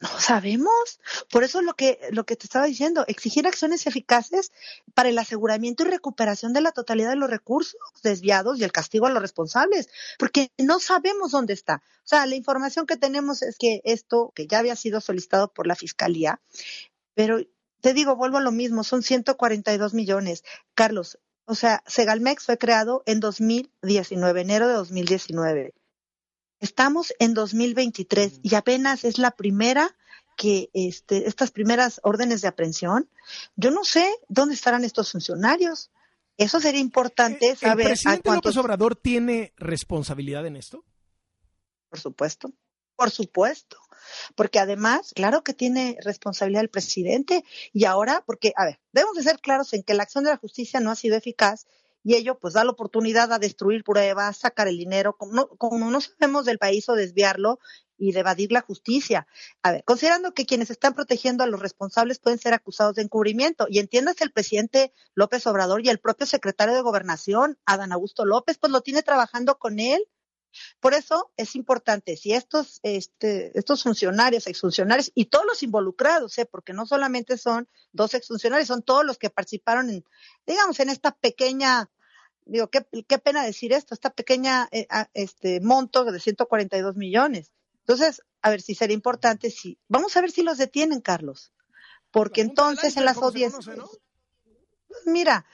No sabemos. Por eso lo que, lo que te estaba diciendo, exigir acciones eficaces para el aseguramiento y recuperación de la totalidad de los recursos desviados y el castigo a los responsables, porque no sabemos dónde está. O sea, la información que tenemos es que esto, que ya había sido solicitado por la Fiscalía, pero te digo, vuelvo a lo mismo, son 142 millones. Carlos, o sea, Segalmex fue creado en 2019, enero de 2019. Estamos en 2023 y apenas es la primera que este, estas primeras órdenes de aprehensión. Yo no sé dónde estarán estos funcionarios. Eso sería importante saber. ¿El presidente López Obrador tiene responsabilidad en esto? Por supuesto, por supuesto porque además, claro que tiene responsabilidad el presidente y ahora, porque, a ver, debemos de ser claros en que la acción de la justicia no ha sido eficaz y ello pues da la oportunidad a destruir pruebas, sacar el dinero, como no, como no sabemos del país o desviarlo y de evadir la justicia. A ver, considerando que quienes están protegiendo a los responsables pueden ser acusados de encubrimiento, y entiéndase el presidente López Obrador y el propio secretario de Gobernación, Adán Augusto López, pues lo tiene trabajando con él por eso es importante, si estos, este, estos funcionarios, exfuncionarios y todos los involucrados, ¿eh? porque no solamente son dos exfuncionarios, son todos los que participaron en, digamos, en esta pequeña, digo, qué, qué pena decir esto, esta pequeña eh, este monto de 142 millones. Entonces, a ver si sería importante, si, vamos a ver si los detienen, Carlos, porque entonces en las audiencias... Mira,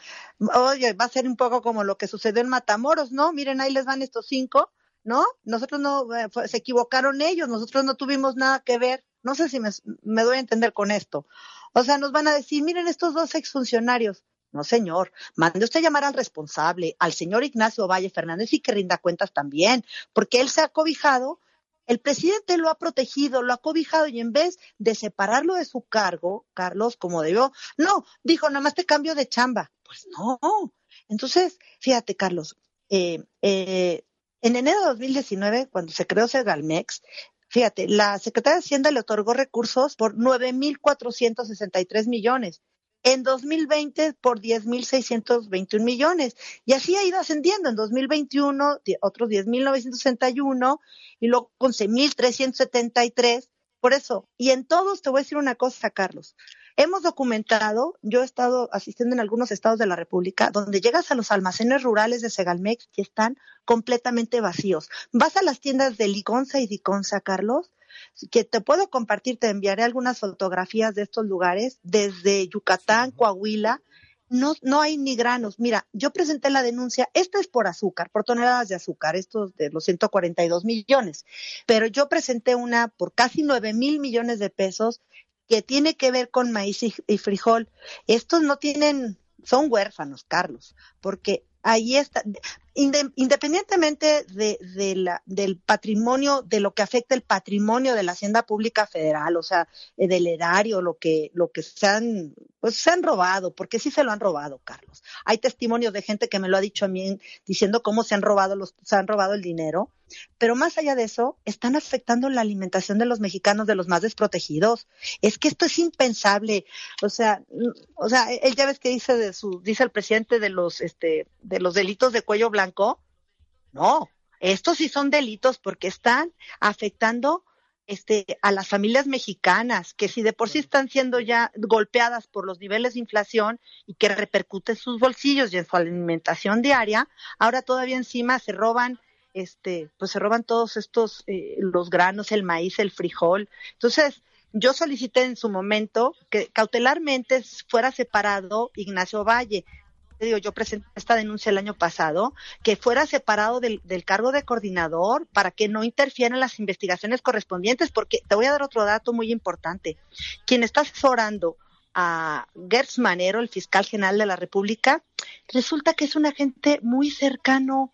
oye, va a ser un poco como lo que sucedió en Matamoros, ¿no? Miren, ahí les van estos cinco, ¿no? Nosotros no, eh, se equivocaron ellos, nosotros no tuvimos nada que ver. No sé si me, doy a entender con esto. O sea, nos van a decir, miren estos dos exfuncionarios. No, señor. Mande usted llamar al responsable, al señor Ignacio Valle Fernández y que rinda cuentas también, porque él se ha cobijado, el presidente lo ha protegido, lo ha cobijado y en vez de separarlo de su cargo, Carlos, como debió, no, dijo, nada más te cambio de chamba. Pues no. Entonces, fíjate, Carlos, eh, eh, en enero de 2019, cuando se creó Segalmex, fíjate, la Secretaría de Hacienda le otorgó recursos por 9.463 millones en 2020 por 10.621 millones. Y así ha ido ascendiendo. En 2021, otros 10.961 y luego 11.373. Por eso, y en todos te voy a decir una cosa, Carlos. Hemos documentado, yo he estado asistiendo en algunos estados de la República, donde llegas a los almacenes rurales de Segalmex y están completamente vacíos. Vas a las tiendas de Liconza y Diconza, Carlos, que te puedo compartir, te enviaré algunas fotografías de estos lugares, desde Yucatán, Coahuila, no, no hay ni granos. Mira, yo presenté la denuncia, esta es por azúcar, por toneladas de azúcar, estos de los 142 millones, pero yo presenté una por casi 9 mil millones de pesos que tiene que ver con maíz y frijol. Estos no tienen, son huérfanos, Carlos, porque ahí está, independientemente de, la, del patrimonio, de lo que afecta el patrimonio de la Hacienda Pública Federal, o sea, eh, del erario, lo que, lo que se han, pues se han robado, porque sí se lo han robado, Carlos. Hay testimonios de gente que me lo ha dicho a mí diciendo cómo se han robado los, se han robado el dinero. Pero más allá de eso, están afectando la alimentación de los mexicanos, de los más desprotegidos. Es que esto es impensable. O sea, o sea, él ya ves que dice de su, dice el presidente de los, este, de los delitos de cuello blanco no, estos sí son delitos porque están afectando este, a las familias mexicanas, que si de por sí están siendo ya golpeadas por los niveles de inflación y que repercute en sus bolsillos y en su alimentación diaria, ahora todavía encima se roban, este, pues se roban todos estos, eh, los granos, el maíz, el frijol. Entonces, yo solicité en su momento que cautelarmente fuera separado Ignacio Valle yo presenté esta denuncia el año pasado, que fuera separado del, cargo de coordinador para que no interfieran las investigaciones correspondientes, porque te voy a dar otro dato muy importante. Quien está asesorando a Gertz Manero, el fiscal general de la República, resulta que es un agente muy cercano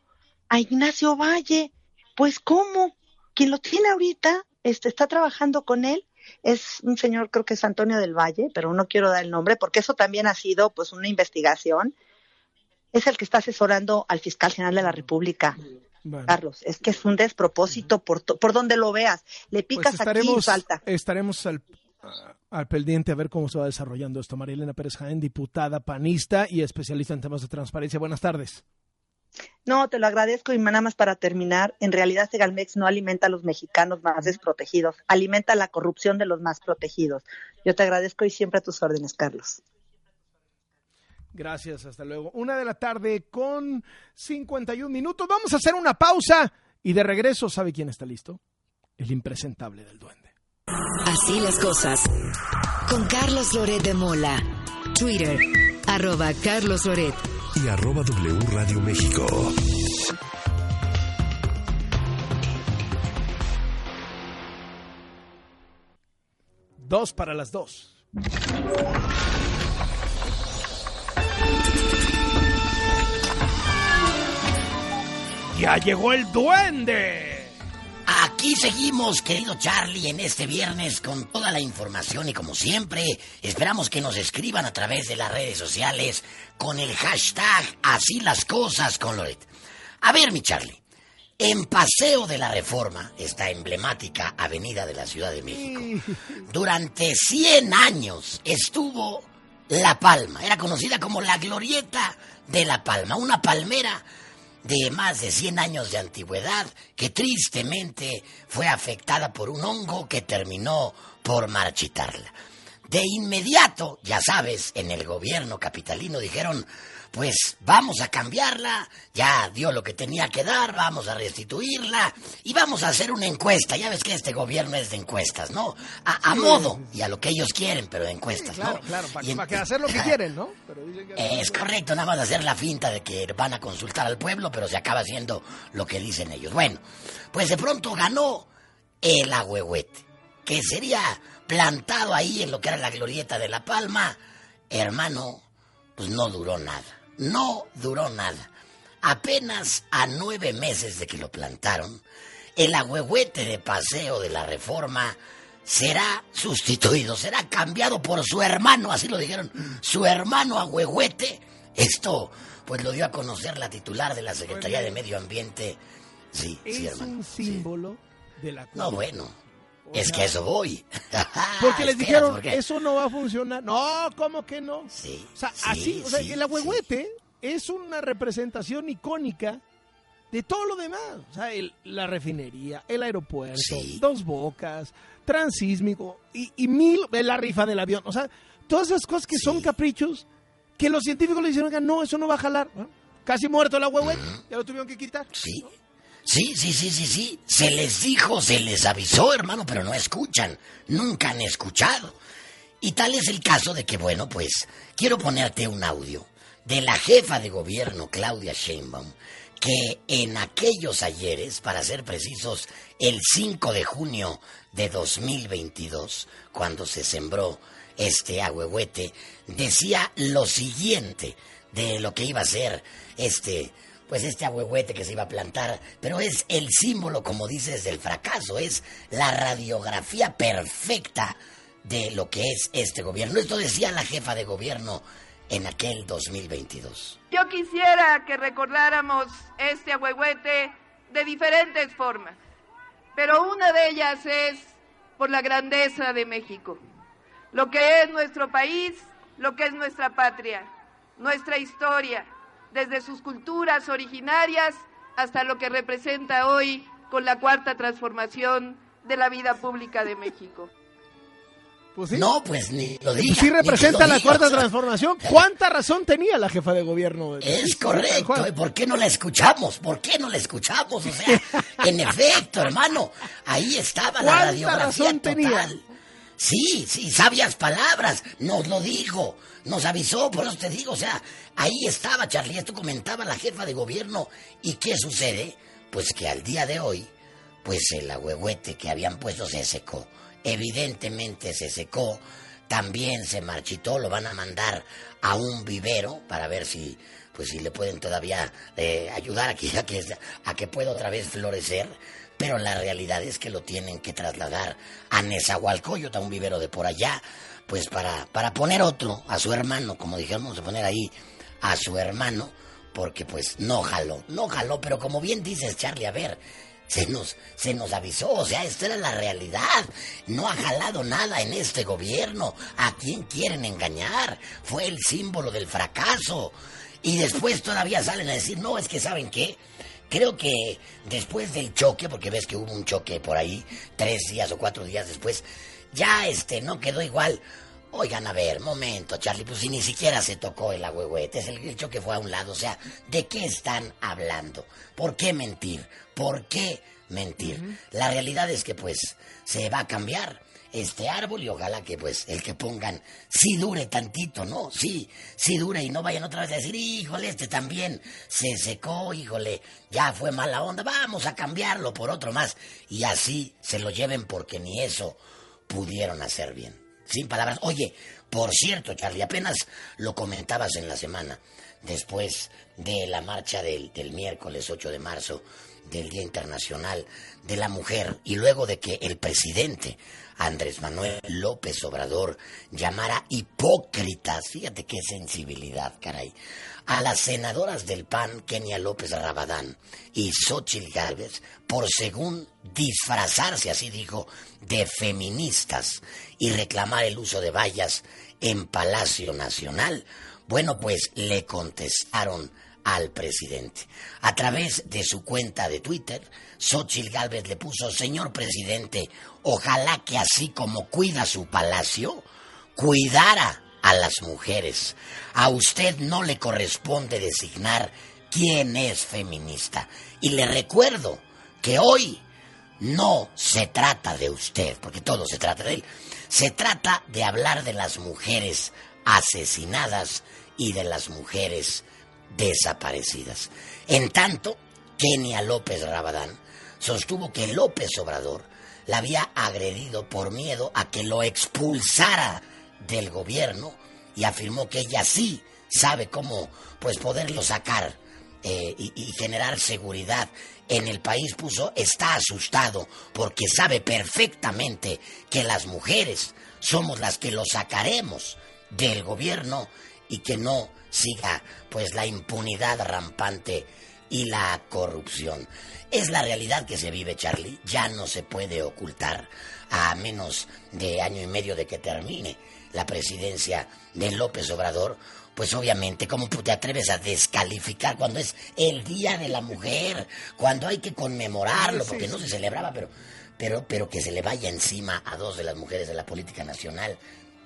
a Ignacio Valle. Pues, ¿cómo? Quien lo tiene ahorita este, está trabajando con él es un señor, creo que es Antonio del Valle, pero no quiero dar el nombre porque eso también ha sido pues una investigación es el que está asesorando al fiscal general de la República. Carlos, es que es un despropósito por, por donde lo veas. Le pues picas aquí y falta. Estaremos al, al pendiente a ver cómo se va desarrollando esto. María Pérez Jaén, diputada panista y especialista en temas de transparencia. Buenas tardes. No, te lo agradezco y nada más para terminar, en realidad Segalmex no alimenta a los mexicanos más desprotegidos, alimenta la corrupción de los más protegidos. Yo te agradezco y siempre a tus órdenes, Carlos. Gracias, hasta luego. Una de la tarde con 51 minutos. Vamos a hacer una pausa y de regreso, ¿sabe quién está listo? El impresentable del duende. Así las cosas. Con Carlos Loret de Mola. Twitter, arroba Carlos Loret. Y arroba W Radio México. Dos para las dos. Ya llegó el duende. Aquí seguimos, querido Charlie, en este viernes con toda la información y como siempre, esperamos que nos escriban a través de las redes sociales con el hashtag Así las cosas con Loret. A ver, mi Charlie, en Paseo de la Reforma, esta emblemática avenida de la Ciudad de México, durante 100 años estuvo La Palma, era conocida como la Glorieta de La Palma, una palmera de más de 100 años de antigüedad que tristemente fue afectada por un hongo que terminó por marchitarla. De inmediato, ya sabes, en el gobierno capitalino dijeron, pues vamos a cambiarla, ya dio lo que tenía que dar, vamos a restituirla y vamos a hacer una encuesta. Ya ves que este gobierno es de encuestas, ¿no? A, modo y a lo que ellos quieren, pero de encuestas, claro, ¿no? Claro, para, que hacer lo que quieren, ¿no? es correcto, nada más hacer la finta de que van a consultar al pueblo, pero se acaba haciendo lo que dicen ellos. Bueno, pues de pronto ganó el agüehuete, que sería plantado ahí en lo que era la glorieta de La Palma, hermano pues no duró nada. No duró nada. Apenas a nueve meses de que lo plantaron, el agüehuete de paseo de la reforma será sustituido, será cambiado por su hermano, así lo dijeron, su hermano agüehuete. Esto, pues lo dio a conocer la titular de la Secretaría de Medio Ambiente. Sí, sí, Es hermano. un símbolo de la No, bueno, es que eso voy. Porque les dijeron, eso no va a funcionar. No, ¿cómo que no? Sí. O sea, sí, así, o sea, sí, el agüehuete es una representación icónica de todo lo demás. O sea, el- la refinería, el aeropuerto, dos bocas, transísmico y, y mil, la rifa del avión. O sea, todas esas cosas que son caprichos que los científicos le dijeron, "Oiga, no, eso no va a jalar. Casi muerto el agüehuete, ya lo tuvieron que quitar. Sí. Sí, sí, sí, sí, sí. Se les dijo, se les avisó, hermano, pero no escuchan. Nunca han escuchado. Y tal es el caso de que, bueno, pues quiero ponerte un audio de la jefa de gobierno, Claudia Sheinbaum, que en aquellos ayeres, para ser precisos, el 5 de junio de 2022, cuando se sembró este agüehuete, decía lo siguiente de lo que iba a ser este, pues este agüehuete que se iba a plantar, pero es el símbolo, como dices, del fracaso, es la radiografía perfecta de lo que es este gobierno. Esto decía la jefa de gobierno en aquel 2022. Yo quisiera que recordáramos este agüehuete de diferentes formas, pero una de ellas es por la grandeza de México, lo que es nuestro país, lo que es nuestra patria, nuestra historia, desde sus culturas originarias hasta lo que representa hoy con la cuarta transformación de la vida pública de México. Pues sí. No, pues ni lo diga. Sí ni que representa la diga, cuarta transformación. ¿Cuánta razón tenía la jefa de gobierno? Es correcto. ¿y ¿Por qué no la escuchamos? ¿Por qué no la escuchamos? O sea, en efecto, hermano, ahí estaba la ¿Cuánta radiografía razón tenía? Sí, sí, sabias palabras. Nos lo dijo, nos avisó, por eso te digo, o sea, ahí estaba, Charlie, esto comentaba la jefa de gobierno. ¿Y qué sucede? Pues que al día de hoy, pues el agüehuete que habían puesto se secó. Evidentemente se secó, también se marchitó, lo van a mandar a un vivero para ver si, pues si le pueden todavía eh, ayudar a a que, a que pueda otra vez florecer. Pero la realidad es que lo tienen que trasladar a Nezahualcóyotl, a un vivero de por allá, pues para, para poner otro a su hermano, como dijimos, poner ahí a su hermano, porque pues no jaló, no jaló, pero como bien dices, Charlie, a ver, se nos, se nos avisó, o sea, esta era la realidad. No ha jalado nada en este gobierno. ¿A quién quieren engañar? Fue el símbolo del fracaso. Y después todavía salen a decir, no, es que ¿saben qué? Creo que después del choque, porque ves que hubo un choque por ahí, tres días o cuatro días después, ya este no quedó igual. Oigan, a ver, momento, Charlie, pues si ni siquiera se tocó el agüehuete, es el, el choque fue a un lado, o sea, ¿de qué están hablando? ¿Por qué mentir? ¿Por qué mentir? La realidad es que pues se va a cambiar este árbol y ojalá que pues el que pongan sí dure tantito, ¿no? Sí, sí dure y no vayan otra vez a decir, híjole, este también se secó, híjole, ya fue mala onda, vamos a cambiarlo por otro más y así se lo lleven porque ni eso pudieron hacer bien. Sin palabras. Oye, por cierto, Charlie, apenas lo comentabas en la semana, después de la marcha del, del miércoles 8 de marzo, del Día Internacional de la Mujer, y luego de que el presidente Andrés Manuel López Obrador llamara hipócritas, fíjate qué sensibilidad, caray, a las senadoras del PAN, Kenia López Rabadán y Xochitl Gálvez, por según disfrazarse, así dijo, de feministas y reclamar el uso de vallas en Palacio Nacional. Bueno, pues le contestaron al presidente. A través de su cuenta de Twitter, Xochitl Gálvez le puso, señor presidente, ojalá que así como cuida su palacio, cuidara a las mujeres. A usted no le corresponde designar quién es feminista. Y le recuerdo que hoy no se trata de usted, porque todo se trata de él. Se trata de hablar de las mujeres asesinadas y de las mujeres desaparecidas. En tanto, Kenia López Rabadán sostuvo que López Obrador la había agredido por miedo a que lo expulsara del gobierno y afirmó que ella sí sabe cómo pues poderlo sacar eh, y, y generar seguridad en el país. Puso está asustado porque sabe perfectamente que las mujeres somos las que lo sacaremos del gobierno y que no siga pues la impunidad rampante y la corrupción. Es la realidad que se vive, Charlie. Ya no se puede ocultar a menos de año y medio de que termine la presidencia de López Obrador. Pues obviamente, ¿cómo te atreves a descalificar cuando es el Día de la Mujer? Cuando hay que conmemorarlo, porque no se celebraba, pero, pero, pero que se le vaya encima a dos de las mujeres de la política nacional.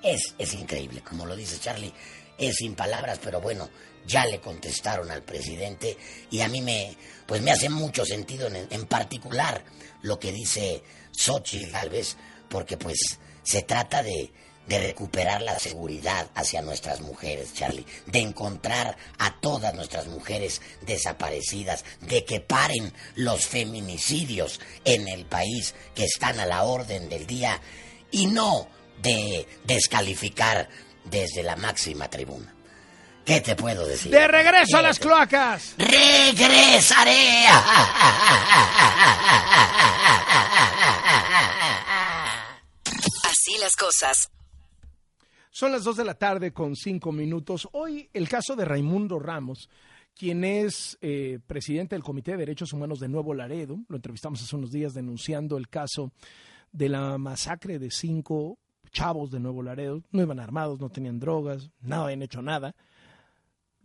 Es, es increíble, como lo dice Charlie, es sin palabras, pero bueno, ya le contestaron al presidente y a mí me, pues me hace mucho sentido en, particular lo que dice Xochitl Galvez, porque pues se trata de, de recuperar la seguridad hacia nuestras mujeres, Charlie, de encontrar a todas nuestras mujeres desaparecidas, de que paren los feminicidios en el país que están a la orden del día y no de descalificar desde la máxima tribuna. ¿Qué te puedo decir? De regreso a las cloacas. Regresaré. Así las cosas. Son las 2 de la tarde con 5 minutos. Hoy el caso de Raimundo Ramos, quien es eh, presidente del Comité de Derechos Humanos de Nuevo Laredo. Lo entrevistamos hace unos días denunciando el caso de la masacre de cinco chavos de Nuevo Laredo. No iban armados, no tenían drogas, nada habían hecho nada.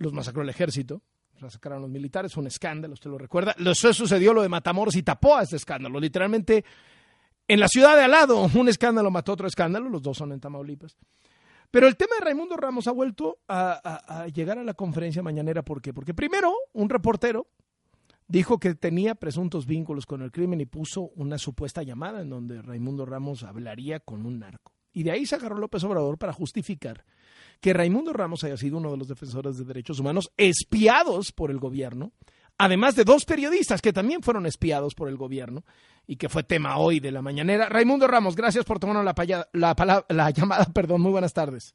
Los masacró el ejército, masacraron los militares, fue un escándalo, usted lo recuerda. Eso sucedió lo de Matamoros y tapó a este escándalo. Literalmente, en la ciudad de al lado, un escándalo mató otro escándalo, los dos son en Tamaulipas. Pero el tema de Raimundo Ramos ha vuelto a, llegar a la conferencia mañanera. ¿Por qué? Porque primero un reportero dijo que tenía presuntos vínculos con el crimen y puso una supuesta llamada en donde Raimundo Ramos hablaría con un narco. Y de ahí se agarró López Obrador para justificar que Raimundo Ramos haya sido uno de los defensores de derechos humanos espiados por el gobierno, además de dos periodistas que también fueron espiados por el gobierno y que fue tema hoy de la mañanera. Raimundo Ramos, gracias por tomar la, la, la, la llamada. Perdón, muy buenas tardes.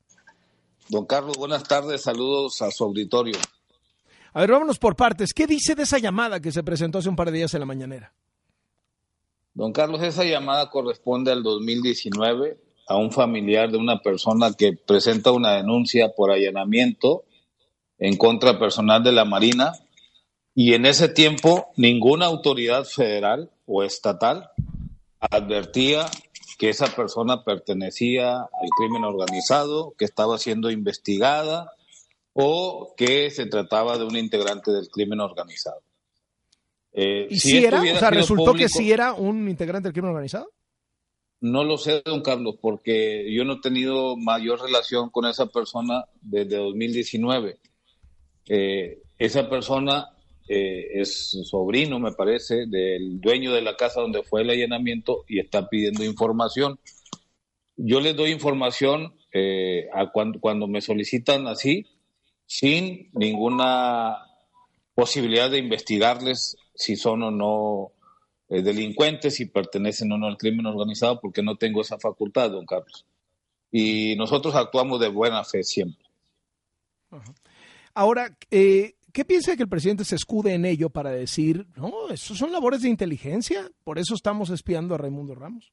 Don Carlos, buenas tardes. Saludos a su auditorio. A ver, vámonos por partes. ¿Qué dice de esa llamada que se presentó hace un par de días en la mañanera? Don Carlos, esa llamada corresponde al 2019 a un familiar de una persona que presenta una denuncia por allanamiento en contra personal de la Marina y en ese tiempo ninguna autoridad federal o estatal advertía que esa persona pertenecía al crimen organizado, que estaba siendo investigada o que se trataba de un integrante del crimen organizado. Eh, ¿Y si, si era? O sea, ¿resultó público, que sí era un integrante del crimen organizado? No lo sé, don Carlos, porque yo no he tenido mayor relación con esa persona desde 2019. Eh, esa persona eh, es sobrino, me parece, del dueño de la casa donde fue el allanamiento y está pidiendo información. Yo les doy información eh, a cuando, cuando me solicitan así, sin ninguna posibilidad de investigarles si son o no eh, delincuentes, si pertenecen o no al crimen organizado, porque no tengo esa facultad, don Carlos. Y nosotros actuamos de buena fe siempre. Ahora, eh, ¿qué piensa que el presidente se escude en ello para decir, no, eso son labores de inteligencia, por eso estamos espiando a Raimundo Ramos?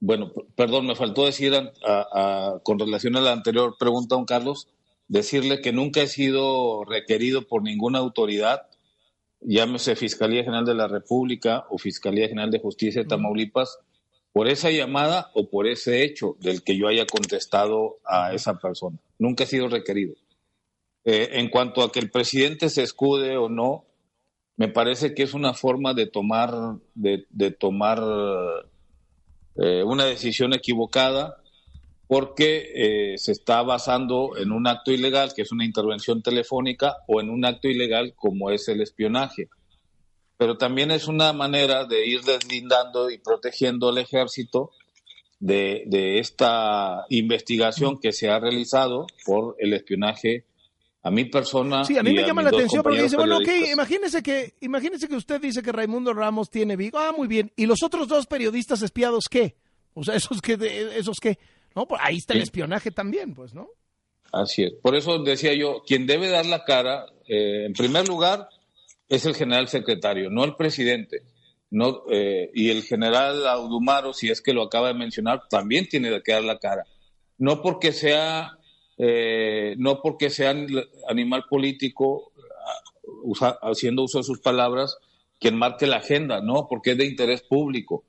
Bueno, perdón, me faltó decir a, a, con relación a la anterior pregunta, don Carlos, decirle que nunca he sido requerido por ninguna autoridad llámese Fiscalía General de la República o Fiscalía General de Justicia de Tamaulipas, por esa llamada o por ese hecho del que yo haya contestado a esa persona. Nunca he sido requerido. Eh, en cuanto a que el presidente se escude o no, me parece que es una forma de tomar, de, de tomar eh, una decisión equivocada porque eh, se está basando en un acto ilegal, que es una intervención telefónica, o en un acto ilegal como es el espionaje. Pero también es una manera de ir deslindando y protegiendo al ejército de, de esta investigación que se ha realizado por el espionaje a mi persona. Sí, a mí me llama la atención porque dice, bueno, ok, imagínese que, imagínese que usted dice que Raimundo Ramos tiene Vigo. Ah, muy bien. ¿Y los otros dos periodistas espiados qué? O sea, esos que, esos qué. ¿No? Pues ahí está el espionaje también, pues, ¿no? Así es. Por eso decía yo, quien debe dar la cara, eh, en primer lugar, es el general secretario, no el presidente. No, eh, y el general Audumaro, si es que lo acaba de mencionar, también tiene que dar la cara. No porque sea, eh, no porque sea animal político, haciendo uso de sus palabras, quien marque la agenda, no, porque es de interés público,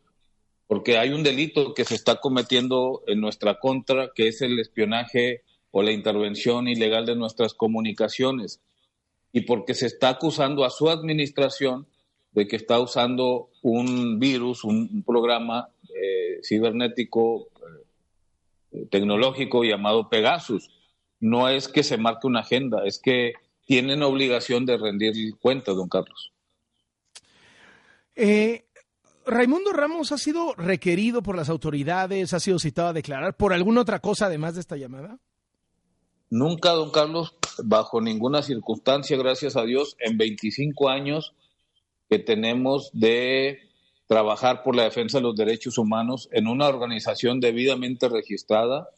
porque hay un delito que se está cometiendo en nuestra contra, que es el espionaje o la intervención ilegal de nuestras comunicaciones, y porque se está acusando a su administración de que está usando un virus, un, programa eh, cibernético eh, tecnológico llamado Pegasus. No es que se marque una agenda, es que tienen obligación de rendir cuentas, don Carlos. Eh, Raimundo Ramos ha sido requerido por las autoridades, ha sido citado a declarar por alguna otra cosa además de esta llamada. Nunca, don Carlos, bajo ninguna circunstancia, gracias a Dios, en 25 años que tenemos de trabajar por la defensa de los derechos humanos en una organización debidamente registrada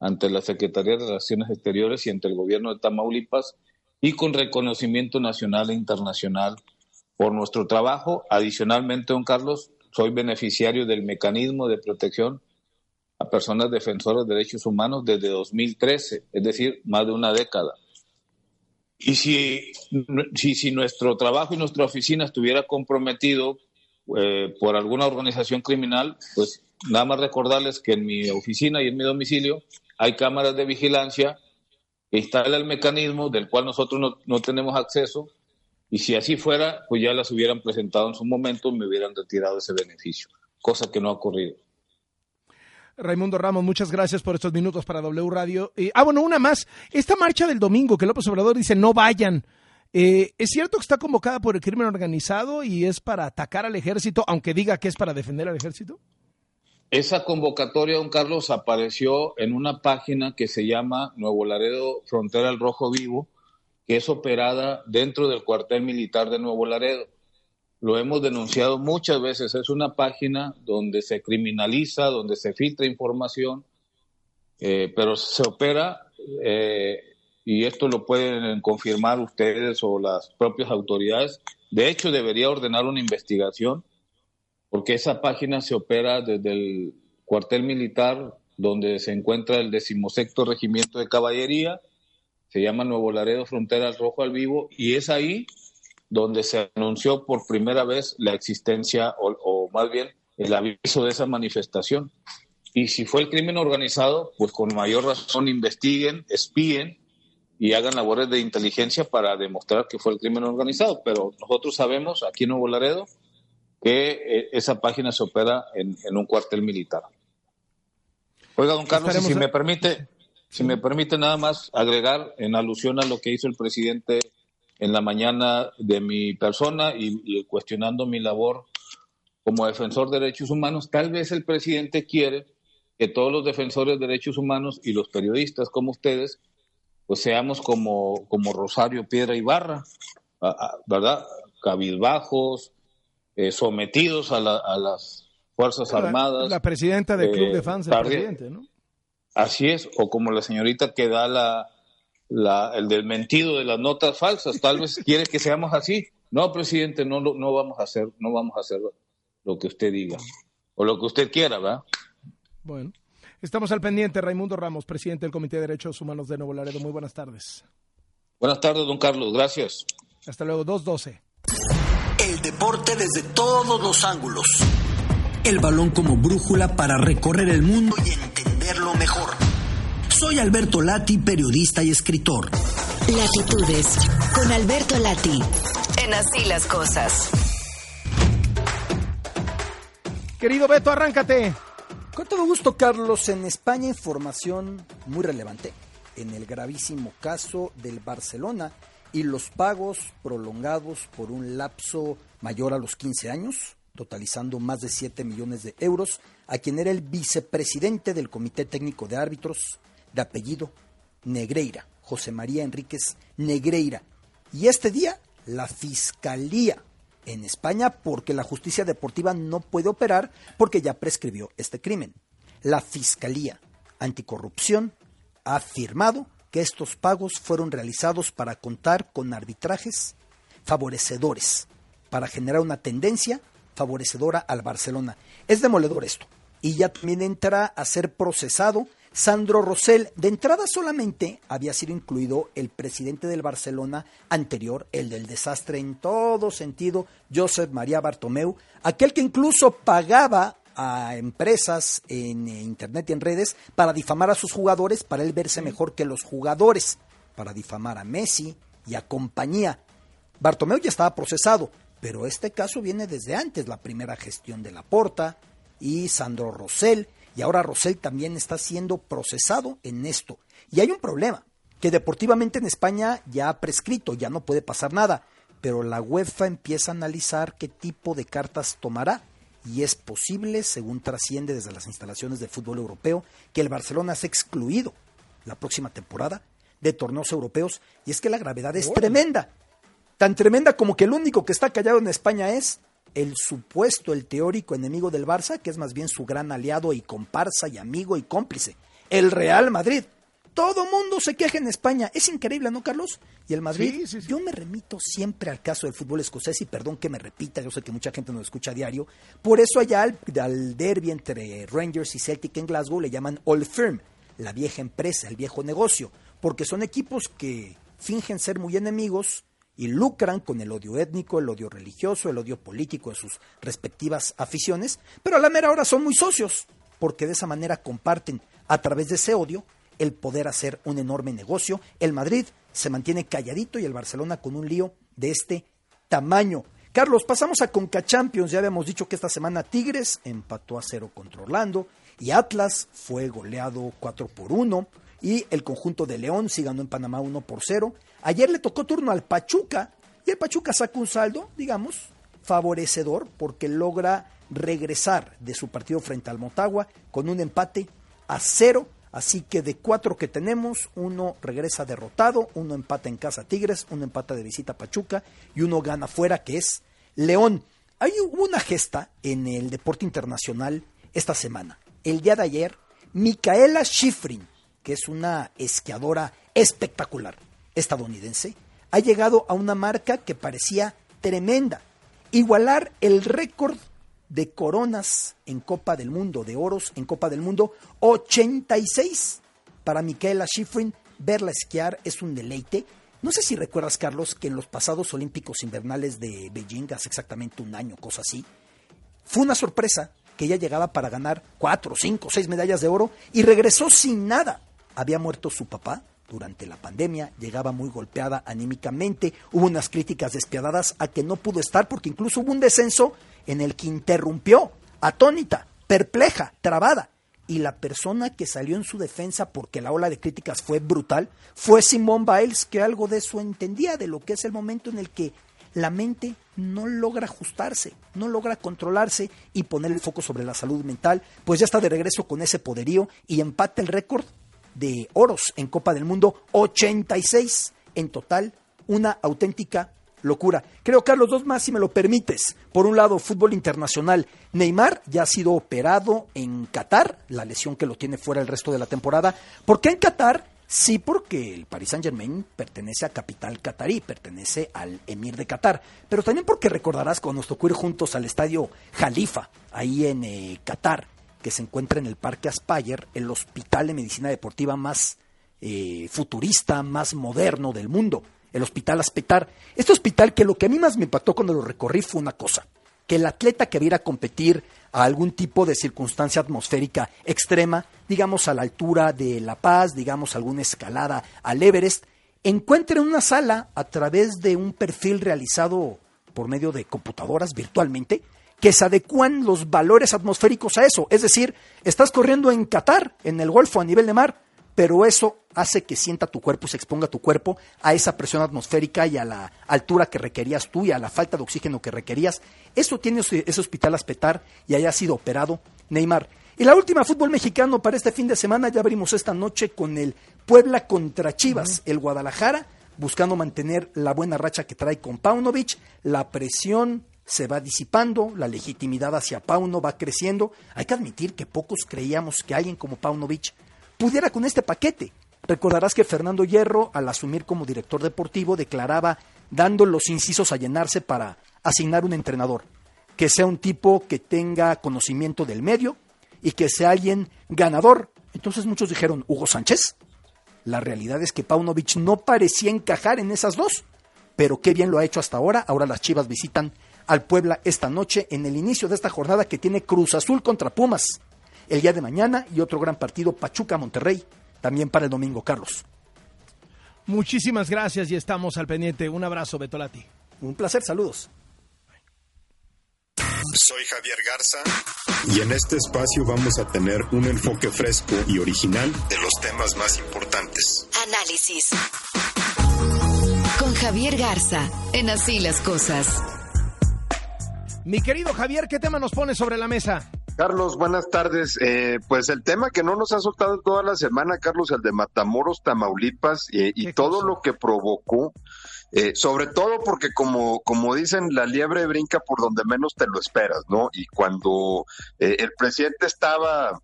ante la Secretaría de Relaciones Exteriores y ante el gobierno de Tamaulipas y con reconocimiento nacional e internacional por nuestro trabajo. Adicionalmente, don Carlos, soy beneficiario del mecanismo de protección a personas defensoras de derechos humanos desde 2013, es decir, más de una década. Y si, si, si nuestro trabajo y nuestra oficina estuviera comprometido eh, por alguna organización criminal, pues nada más recordarles que en mi oficina y en mi domicilio hay cámaras de vigilancia que instala el mecanismo del cual nosotros no, no tenemos acceso y si así fuera, pues ya las hubieran presentado en su momento y me hubieran retirado ese beneficio, cosa que no ha ocurrido. Raimundo Ramos, muchas gracias por estos minutos para W Radio. Eh, ah, bueno, una más. Esta marcha del domingo que López Obrador dice no vayan. Eh, ¿Es cierto que está convocada por el crimen organizado y es para atacar al ejército, aunque diga que es para defender al ejército? Esa convocatoria, don Carlos, apareció en una página que se llama Nuevo Laredo Frontera al Rojo Vivo, que es operada dentro del cuartel militar de Nuevo Laredo. Lo hemos denunciado muchas veces, es una página donde se criminaliza, donde se filtra información, eh, pero se opera, eh, y esto lo pueden confirmar ustedes o las propias autoridades, de hecho debería ordenar una investigación, porque esa página se opera desde el cuartel militar donde se encuentra el decimosexto regimiento de caballería, se llama Nuevo Laredo Frontera Rojo al Vivo, y es ahí donde se anunció por primera vez la existencia o, más bien el aviso de esa manifestación. Y si fue el crimen organizado, pues con mayor razón investiguen, espíen y hagan labores de inteligencia para demostrar que fue el crimen organizado. Pero nosotros sabemos aquí en Nuevo Laredo que eh, esa página se opera en, un cuartel militar. Oiga, don Carlos, si me permite, si me permite nada más agregar en alusión a lo que hizo el presidente en la mañana de mi persona y, cuestionando mi labor como defensor de derechos humanos. Tal vez el presidente quiere que todos los defensores de derechos humanos y los periodistas como ustedes, pues seamos como, como Rosario Piedra y Barra, ¿verdad? Cabizbajos, eh, sometidos a, las Fuerzas Armadas. La presidenta del Club de Fans del presidente, ¿no? Así es, o como la señorita que da la, la, el del mentido de las notas falsas. Tal vez quiere que seamos así. No, presidente, no, no vamos a hacer, no vamos a hacer lo que usted diga o lo que usted quiera, ¿verdad? Bueno, estamos al pendiente. Raimundo Ramos, presidente del Comité de Derechos Humanos de Nuevo Laredo. Muy buenas tardes. Buenas tardes, don Carlos. Gracias. Hasta luego, 2.12. El deporte desde todos los ángulos. El balón como brújula para recorrer el mundo y entenderlo mejor. Soy Alberto Lati, periodista y escritor. Latitudes, con Alberto Lati, en Así las Cosas. Querido Beto, arráncate. Con todo gusto, Carlos. En España, información muy relevante. En el gravísimo caso del Barcelona y los pagos prolongados por un lapso mayor a los 15 años, totalizando más de 7 millones de euros, a quien era el vicepresidente del Comité Técnico de Árbitros, de apellido Negreira, José María Enríquez Negreira. Y este día, la Fiscalía en España, porque la justicia deportiva no puede operar porque ya prescribió este crimen. La Fiscalía Anticorrupción ha afirmado que estos pagos fueron realizados para contar con arbitrajes favorecedores, para generar una tendencia favorecedora al Barcelona. Es demoledor esto. Y ya también entra a ser procesado Sandro Rosell. De entrada solamente había sido incluido el presidente del Barcelona anterior, el del desastre en todo sentido, Josep María Bartomeu, aquel que incluso pagaba a empresas en internet y en redes para difamar a sus jugadores, para él verse mejor que los jugadores, para difamar a Messi y a compañía. Bartomeu ya estaba procesado, pero este caso viene desde antes, la primera gestión de Laporta y Sandro Rosell, y ahora Rosell también está siendo procesado en esto. Y hay un problema, que deportivamente en España ya ha prescrito, ya no puede pasar nada, pero la UEFA empieza a analizar qué tipo de cartas tomará. Y es posible, según trasciende desde las instalaciones de fútbol europeo, que el Barcelona sea excluido la próxima temporada de torneos europeos. Y es que la gravedad es tremenda, tan tremenda como que el único que está callado en España es el supuesto, el teórico enemigo del Barça, que es más bien su gran aliado y comparsa y amigo y cómplice, el Real Madrid. Todo mundo se queja en España. Es increíble, ¿no, Carlos? Y el Madrid, yo me remito siempre al caso del fútbol escocés y perdón que me repita, yo sé que mucha gente nos escucha a diario. Por eso allá al, al derby entre Rangers y Celtic en Glasgow le llaman Old Firm, la vieja empresa, el viejo negocio, porque son equipos que fingen ser muy enemigos y lucran con el odio étnico, el odio religioso, el odio político de sus respectivas aficiones, pero a la mera hora son muy socios, porque de esa manera comparten a través de ese odio el poder hacer un enorme negocio. El Madrid se mantiene calladito y el Barcelona con un lío de este tamaño. Carlos, pasamos a Conca Champions. Ya habíamos dicho que esta semana Tigres empató a cero contra Orlando y Atlas fue goleado 4 por 1 y el conjunto de León sí ganó en Panamá 1 por 0. Ayer le tocó turno al Pachuca y el Pachuca sacó un saldo, digamos, favorecedor porque logra regresar de su partido frente al Motagua con un empate a cero Así que de cuatro que tenemos, uno regresa derrotado, uno empata en casa Tigres, uno empata de visita Pachuca y uno gana fuera, que es León. Hay una gesta en el deporte internacional esta semana. El día de ayer, Micaela Schifrin, que es una esquiadora espectacular estadounidense, ha llegado a una marca que parecía tremenda. Igualar el récord de coronas en Copa del Mundo, de oros en Copa del Mundo, 86 para Michaela Schifrin. Verla esquiar es un deleite. No sé si recuerdas, Carlos, que en los pasados Olímpicos Invernales de Beijing, hace exactamente un año, cosa así, fue una sorpresa que ella llegaba para ganar cuatro, cinco, seis medallas de oro y regresó sin nada. Había muerto su papá, durante la pandemia, llegaba muy golpeada anímicamente, hubo unas críticas despiadadas a que no pudo estar porque incluso hubo un descenso en el que interrumpió, atónita, perpleja, trabada. Y la persona que salió en su defensa porque la ola de críticas fue brutal fue Simone Biles, que algo de eso entendía, de lo que es el momento en el que la mente no logra ajustarse, no logra controlarse y poner el foco sobre la salud mental, pues ya está de regreso con ese poderío y empata el récord de oros en Copa del Mundo, 86 en total, una auténtica locura. Creo, Carlos, dos más, si me lo permites. Por un lado, fútbol internacional. Neymar ya ha sido operado en Qatar, la lesión que lo tiene fuera el resto de la temporada. ¿Por qué en Qatar? Sí, porque el Paris Saint Germain pertenece a capital catarí, pertenece al emir de Qatar, pero también porque recordarás cuando nos tocó ir juntos al estadio Jalifa, ahí en eh, Qatar, que se encuentra en el Parque Aspire, el hospital de medicina deportiva más eh, futurista, más moderno del mundo el Hospital Aspetar. Este hospital que lo que a mí más me impactó cuando lo recorrí fue una cosa, que el atleta que viera competir a algún tipo de circunstancia atmosférica extrema, digamos a la altura de La Paz, digamos alguna escalada al Everest, encuentre una sala a través de un perfil realizado por medio de computadoras virtualmente, que se adecuan los valores atmosféricos a eso. Es decir, estás corriendo en Qatar, en el Golfo a nivel de mar, pero eso hace que sienta tu cuerpo, se exponga tu cuerpo a esa presión atmosférica y a la altura que requerías tú y a la falta de oxígeno que requerías. Eso tiene ese hospital Aspetar y haya sido operado Neymar. Y la última fútbol mexicano para este fin de semana ya abrimos esta noche con el Puebla contra Chivas, el Guadalajara, buscando mantener la buena racha que trae con Paunovic, la presión se va disipando, la legitimidad hacia Pauno va creciendo. Hay que admitir que pocos creíamos que alguien como Paunovic pudiera con este paquete. Recordarás que Fernando Hierro, al asumir como director deportivo, declaraba dando los incisos a llenarse para asignar un entrenador, que sea un tipo que tenga conocimiento del medio y que sea alguien ganador. Entonces muchos dijeron, Hugo Sánchez. La realidad es que Paunovic no parecía encajar en esas dos, pero qué bien lo ha hecho hasta ahora. Ahora las Chivas visitan al Puebla esta noche en el inicio de esta jornada que tiene Cruz Azul contra Pumas el día de mañana y otro gran partido Pachuca-Monterrey también para el domingo, Carlos. Muchísimas gracias y estamos al pendiente. Un abrazo, Betolati. Un placer, saludos. Soy Javier Garza y en este espacio vamos a tener un enfoque fresco y original de los temas más importantes. Análisis. Con Javier Garza, en Así las Cosas. Mi querido Javier, ¿qué tema nos pone sobre la mesa? Carlos, buenas tardes. Eh, pues el tema que no nos ha soltado toda la semana, Carlos, el de Matamoros, Tamaulipas, eh, y todo lo que provocó, eh, sobre todo porque como, como dicen, la liebre brinca por donde menos te lo esperas, ¿no? Y cuando el presidente estaba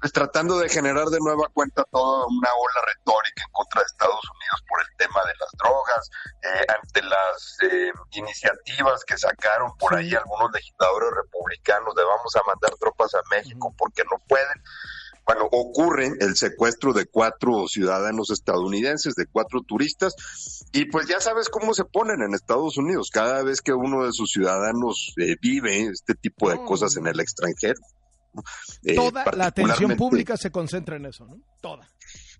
pues tratando de generar de nueva cuenta toda una ola retórica en contra de Estados Unidos por el tema de las drogas, eh, ante las eh, iniciativas que sacaron por ahí algunos legisladores republicanos de vamos a mandar tropas a México porque no pueden. Bueno, ocurre el secuestro de cuatro ciudadanos estadounidenses, de cuatro turistas, y pues ya sabes cómo se ponen en Estados Unidos cada vez que uno de sus ciudadanos eh, vive este tipo de cosas en el extranjero. Eh, Toda la atención pública se concentra en eso, ¿no? Toda.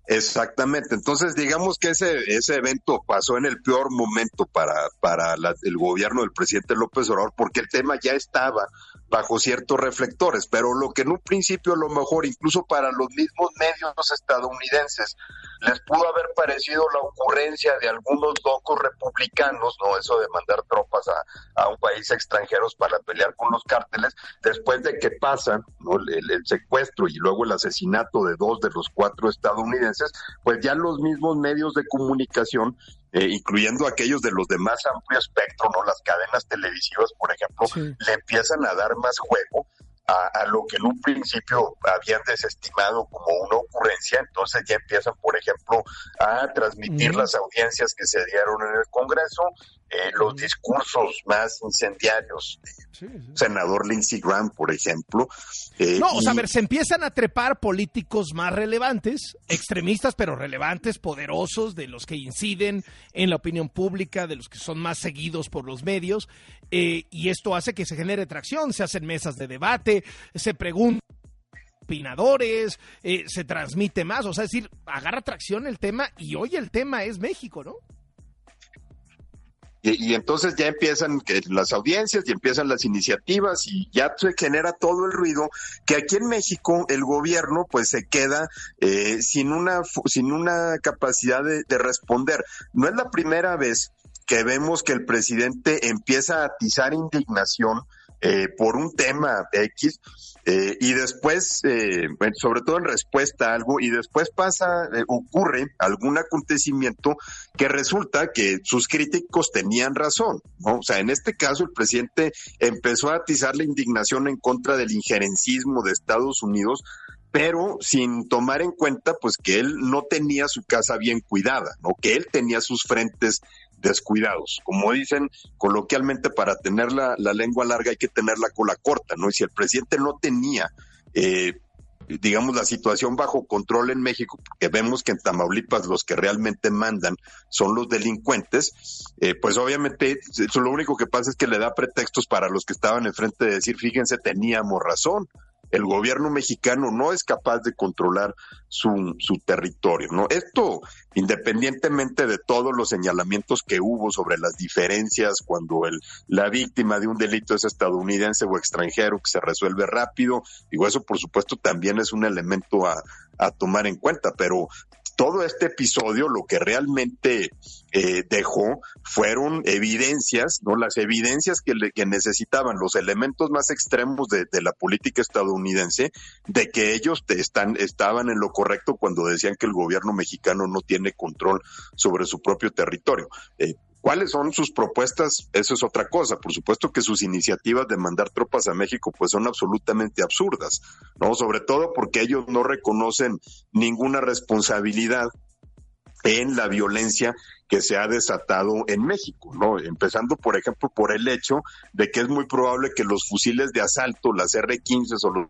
Exactamente. Entonces, digamos que ese, ese evento pasó en el peor momento para, para el gobierno del presidente López Obrador, porque el tema ya estaba bajo ciertos reflectores, pero lo que en un principio a lo mejor incluso para los mismos medios estadounidenses les pudo haber parecido la ocurrencia de algunos locos republicanos, no eso de mandar tropas a, a un país extranjero para pelear con los cárteles, después de que pasan el, el secuestro y luego el asesinato de dos de los cuatro estadounidenses, pues ya los mismos medios de comunicación eh, incluyendo aquellos de los de más amplio espectro, ¿no? Las cadenas televisivas, por ejemplo, le empiezan a dar más juego a, lo que en un principio habían desestimado como una ocurrencia, entonces ya empiezan, por ejemplo, a transmitir las audiencias que se dieron en el Congreso, eh, los discursos más incendiarios. Senador Lindsey Graham, por ejemplo. Eh, no, o sea, a ver, se empiezan a trepar políticos más relevantes, extremistas, pero relevantes, poderosos, de los que inciden en la opinión pública, de los que son más seguidos por los medios, eh, y esto hace que se genere tracción, se hacen mesas de debate, se preguntan opinadores, se transmite más, o sea, es decir, agarra tracción el tema y hoy el tema es México, ¿no? Y, entonces ya empiezan las audiencias y empiezan las iniciativas y ya se genera todo el ruido que aquí en México el gobierno pues se queda eh, sin una sin una capacidad de responder. No es la primera vez que vemos que el presidente empieza a atizar indignación eh, por un tema X eh, y después, eh, sobre todo en respuesta a algo, y después pasa, ocurre algún acontecimiento que resulta que sus críticos tenían razón, ¿no? O sea, en este caso el presidente empezó a atizar la indignación en contra del injerencismo de Estados Unidos pero sin tomar en cuenta pues que él no tenía su casa bien cuidada, ¿no? Que él tenía sus frentes descuidados. Como dicen coloquialmente, para tener la, lengua larga hay que tener la cola corta, ¿no? Y si el presidente no tenía, eh, digamos, la situación bajo control en México, porque vemos que en Tamaulipas los que realmente mandan son los delincuentes, eh, pues obviamente eso lo único que pasa es que le da pretextos para los que estaban enfrente de decir, fíjense, teníamos razón el gobierno mexicano no es capaz de controlar su, su territorio, ¿no? Esto, independientemente de todos los señalamientos que hubo sobre las diferencias cuando el, la víctima de un delito es estadounidense o extranjero, que se resuelve rápido, digo, eso por supuesto también es un elemento a, a tomar en cuenta, pero todo este episodio lo que realmente eh, dejó fueron evidencias, ¿no? Las evidencias que, que necesitaban los elementos más extremos de, la política estadounidense de que ellos están, estaban en lo correcto cuando decían que el gobierno mexicano no tiene control sobre su propio territorio. Eh, ¿Cuáles son sus propuestas? Eso es otra cosa. Por supuesto que sus iniciativas de mandar tropas a México pues son absolutamente absurdas, ¿no? Sobre todo porque ellos no reconocen ninguna responsabilidad en la violencia que se ha desatado en México, ¿no? Empezando, por ejemplo, por el hecho de que es muy probable que los fusiles de asalto, las R-15 o los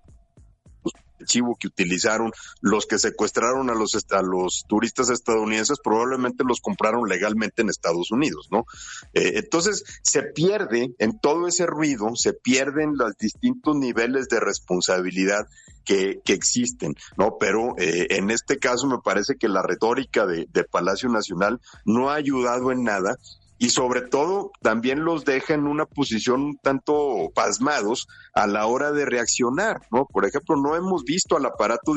archivo que utilizaron los que secuestraron a los, a los turistas estadounidenses probablemente los compraron legalmente en Estados Unidos, ¿no? Eh, entonces se pierde en todo ese ruido, se pierden los distintos niveles de responsabilidad que, existen, ¿no? Pero eh, en este caso me parece que la retórica de, Palacio Nacional no ha ayudado en nada y sobre todo también los deja en una posición un tanto pasmados a la hora de reaccionar, ¿no? Por ejemplo, no hemos visto al aparato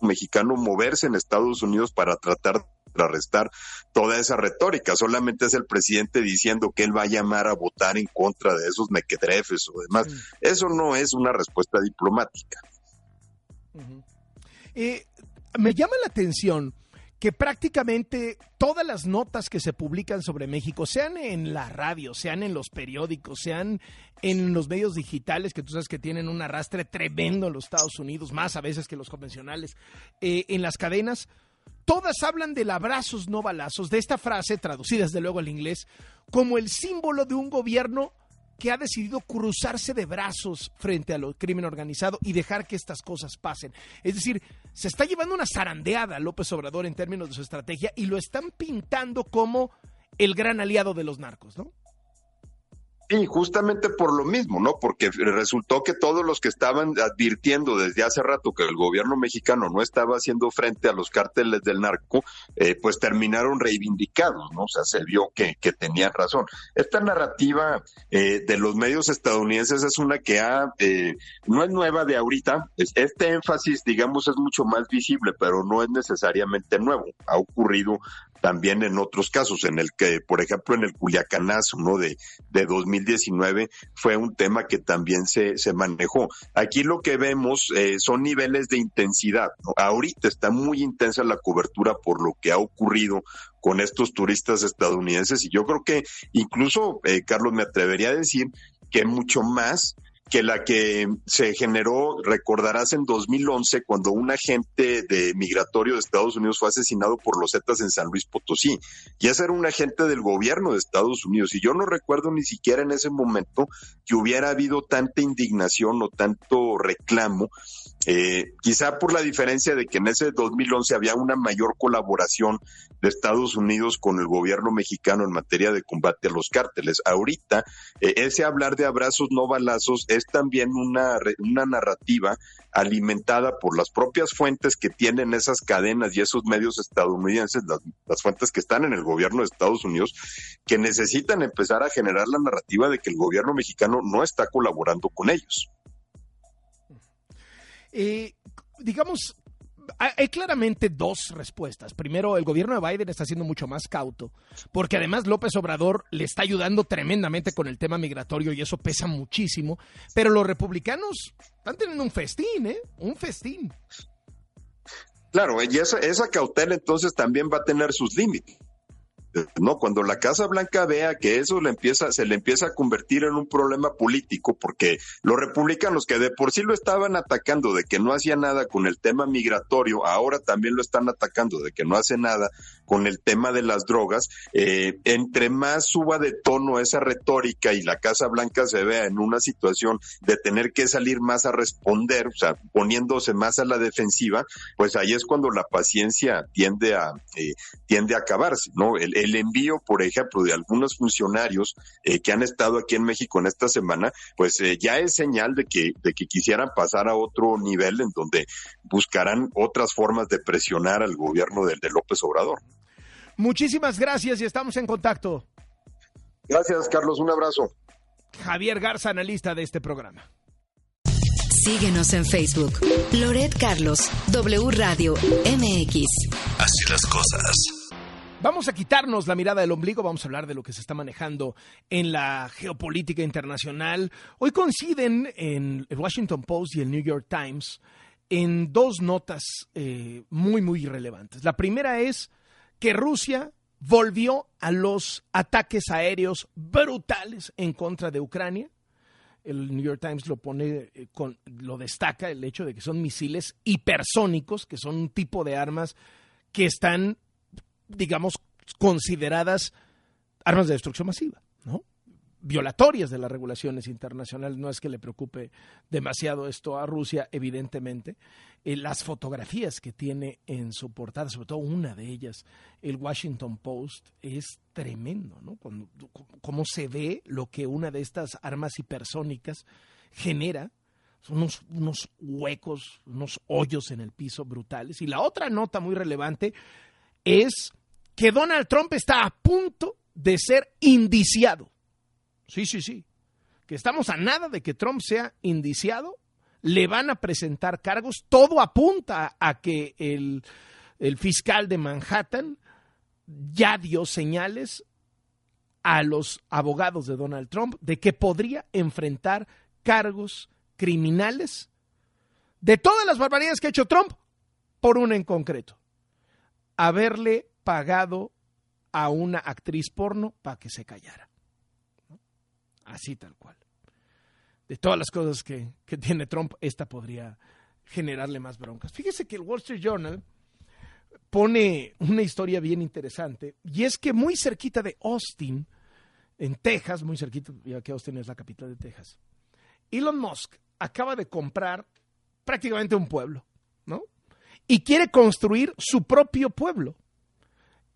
mexicano moverse en Estados Unidos para tratar de arrestar toda esa retórica. Solamente es el presidente diciendo que él va a llamar a votar en contra de esos mequetrefes o demás. Eso no es una respuesta diplomática. eh, me llama la atención que prácticamente todas las notas que se publican sobre México, sean en la radio, sean en los periódicos, sean en los medios digitales, que tú sabes que tienen un arrastre tremendo en los Estados Unidos, más a veces que los convencionales, eh, en las cadenas, todas hablan del abrazos no balazos, de esta frase, traducida desde luego al inglés, como el símbolo de un gobierno que ha decidido cruzarse de brazos frente al crimen organizado y dejar que estas cosas pasen. Es decir, se está llevando una zarandeada López Obrador en términos de su estrategia y lo están pintando como el gran aliado de los narcos, ¿no? Sí, justamente por lo mismo, ¿no? Porque resultó que todos los que estaban advirtiendo desde hace rato que el gobierno mexicano no estaba haciendo frente a los cárteles del narco, eh, pues terminaron reivindicados, ¿no? O sea, se vio que, que tenían razón. Esta narrativa eh, de los medios estadounidenses es una que ha, eh, no es nueva de ahorita, este énfasis, digamos, es mucho más visible, pero no es necesariamente nuevo. Ha ocurrido también en otros casos, en el que, por ejemplo, en el Culiacanazo, ¿no? De, de 2019 fue un tema que también se, se manejó. Aquí lo que vemos eh, son niveles de intensidad. Ahorita está muy intensa la cobertura por lo que ha ocurrido con estos turistas estadounidenses y yo creo que incluso, eh, Carlos, me atrevería a decir que mucho más que la que se generó, recordarás, en 2011, cuando un agente de migratorio de Estados Unidos fue asesinado por los Zetas en San Luis Potosí. Y ese era un agente del gobierno de Estados Unidos. Y yo no recuerdo ni siquiera en ese momento que hubiera habido tanta indignación o tanto reclamo eh, quizá por la diferencia de que en ese 2011 había una mayor colaboración de Estados Unidos con el gobierno mexicano en materia de combate a los cárteles. Ahorita, eh, ese hablar de abrazos no balazos es también una, una narrativa alimentada por las propias fuentes que tienen esas cadenas y esos medios estadounidenses, las, las fuentes que están en el gobierno de Estados Unidos, que necesitan empezar a generar la narrativa de que el gobierno mexicano no está colaborando con ellos. Eh, digamos, hay claramente dos respuestas. Primero, el gobierno de Biden está siendo mucho más cauto, porque además López Obrador le está ayudando tremendamente con el tema migratorio y eso pesa muchísimo. Pero los republicanos están teniendo un festín, ¿eh? Un festín. Claro, y esa, esa cautela entonces también va a tener sus límites. No, cuando la Casa Blanca vea que eso le empieza, se le empieza a convertir en un problema político, porque los republicanos que de por sí lo estaban atacando de que no hacía nada con el tema migratorio, ahora también lo están atacando de que no hace nada con el tema de las drogas, eh, entre más suba de tono esa retórica y la Casa Blanca se vea en una situación de tener que salir más a responder, o sea, poniéndose más a la defensiva, pues ahí es cuando la paciencia tiende a, eh, tiende a acabarse, ¿no? El, el envío, por ejemplo, de algunos funcionarios eh, que han estado aquí en México en esta semana, pues eh, ya es señal de que, de que quisieran pasar a otro nivel en donde buscarán otras formas de presionar al gobierno de, de López Obrador. Muchísimas gracias y estamos en contacto. Gracias, Carlos. Un abrazo. Javier Garza, analista de este programa. Síguenos en Facebook. Loret Carlos, W Radio, MX. Así las cosas. Vamos a quitarnos la mirada del ombligo, vamos a hablar de lo que se está manejando en la geopolítica internacional. Hoy coinciden en el Washington Post y el New York Times en dos notas eh, muy, muy relevantes. La primera es que Rusia volvió a los ataques aéreos brutales en contra de Ucrania. El New York Times lo pone, eh, con, lo destaca el hecho de que son misiles hipersónicos, que son un tipo de armas que están, digamos, consideradas armas de destrucción masiva, ¿no? violatorias de las regulaciones internacionales. No es que le preocupe demasiado esto a Rusia, evidentemente. Eh, las fotografías que tiene en su portada, sobre todo una de ellas, el Washington Post, es tremendo, ¿no? cómo se ve lo que una de estas armas hipersónicas genera. Son unos huecos, unos hoyos en el piso brutales. Y la otra nota muy relevante es que Donald Trump está a punto de ser indiciado Sí, sí, sí. Que estamos a nada de que Trump sea indiciado. Le van a presentar cargos. Todo apunta a que el, el fiscal de Manhattan ya dio señales a los abogados de Donald Trump de que podría enfrentar cargos criminales de todas las barbaridades que ha hecho Trump, por una en concreto, haberle pagado a una actriz porno para que se callara. Así tal cual. De todas las cosas que, tiene Trump, esta podría generarle más broncas. Fíjese que el Wall Street Journal pone una historia bien interesante y es que muy cerquita de Austin, en Texas, muy cerquita, ya que Austin es la capital de Texas, Elon Musk acaba de comprar prácticamente un pueblo, ¿no? Y quiere construir su propio pueblo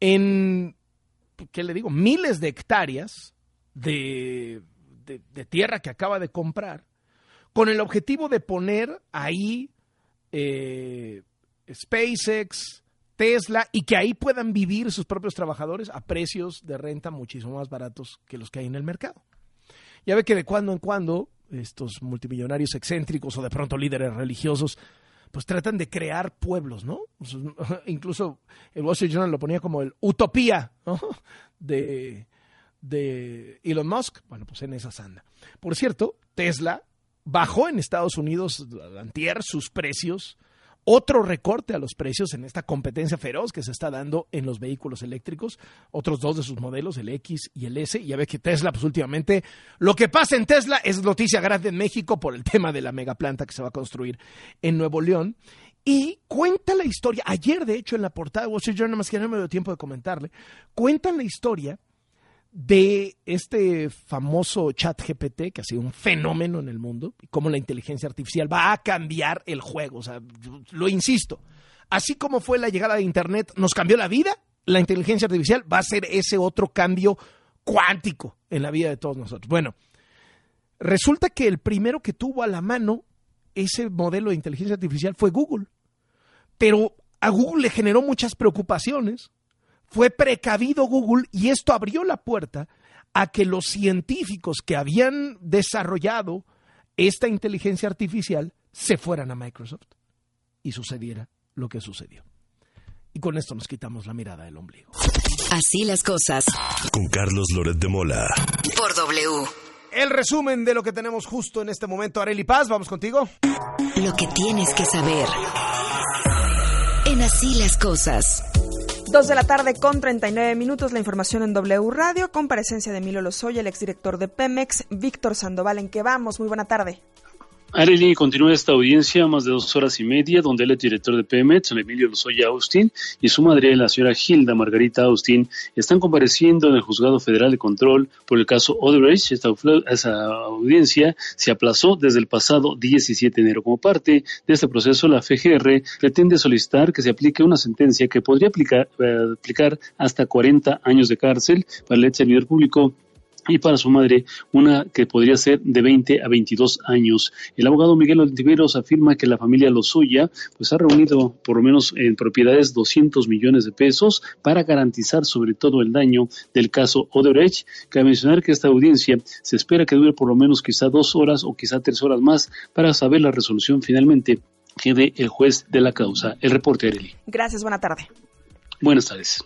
en, ¿qué le digo? Miles de hectáreas de de, tierra que acaba de comprar, con el objetivo de poner ahí eh, SpaceX, Tesla, y que ahí puedan vivir sus propios trabajadores a precios de renta muchísimo más baratos que los que hay en el mercado. Ya ve que de cuando en cuando estos multimillonarios excéntricos o de pronto líderes religiosos pues tratan de crear pueblos, ¿no? incluso el Wall Street Journal lo ponía como el utopía de, de Elon Musk, bueno, pues en esa sanda. Por cierto, Tesla bajó en Estados Unidos antier sus precios, otro recorte a los precios en esta competencia feroz que se está dando en los vehículos eléctricos, otros dos de sus modelos, el X y el S. Ya ve que Tesla, pues últimamente, lo que pasa en Tesla es noticia grande en México por el tema de la megaplanta que se va a construir en Nuevo León. Y cuenta la historia, ayer de hecho en la portada de Wall Street Journal, más que no me dio tiempo de comentarle, cuentan la historia de este famoso chat GPT, que ha sido un fenómeno en el mundo, y cómo la inteligencia artificial va a cambiar el juego. O sea, lo insisto, así como fue la llegada de Internet, nos cambió la vida, la inteligencia artificial va a ser ese otro cambio cuántico en la vida de todos nosotros. Bueno, resulta que el primero que tuvo a la mano ese modelo de inteligencia artificial fue Google, pero a Google le generó muchas preocupaciones fue precavido Google y esto abrió la puerta a que los científicos que habían desarrollado esta inteligencia artificial se fueran a Microsoft y sucediera lo que sucedió. Y con esto nos quitamos la mirada del ombligo. Así las cosas. Con Carlos Loret de Mola. Por W. El resumen de lo que tenemos justo en este momento. Areli Paz, vamos contigo. Lo que tienes que saber. En Así las cosas. Dos de la tarde con 39 minutos, la información en W Radio, comparecencia de Emilio Lozoya, el exdirector de Pemex, Víctor Sandoval, ¿en qué vamos? Muy buena tarde. Arely continúa esta audiencia más de dos horas y media, donde el director de Pemex, Emilio Lozoya Austin, y su madre, la señora Hilda Margarita Austin, están compareciendo en el Juzgado Federal de Control por el caso Odebrecht. Esta, esa audiencia se aplazó desde el pasado 17 de enero. Como parte de este proceso, la FGR pretende solicitar que se aplique una sentencia que podría aplicar, eh, aplicar hasta 40 años de cárcel para el ex servidor público y para su madre una que podría ser de 20 a 22 años. El abogado Miguel Ontiveros afirma que la familia Lozoya pues ha reunido por lo menos en propiedades 200 millones de pesos para garantizar sobre todo el daño del caso Odebrecht. Cabe mencionar que esta audiencia se espera que dure por lo menos quizá dos horas o quizá tres horas más para saber la resolución finalmente que dé el juez de la causa. El reporte, Arely. Gracias, buena tarde. Buenas tardes.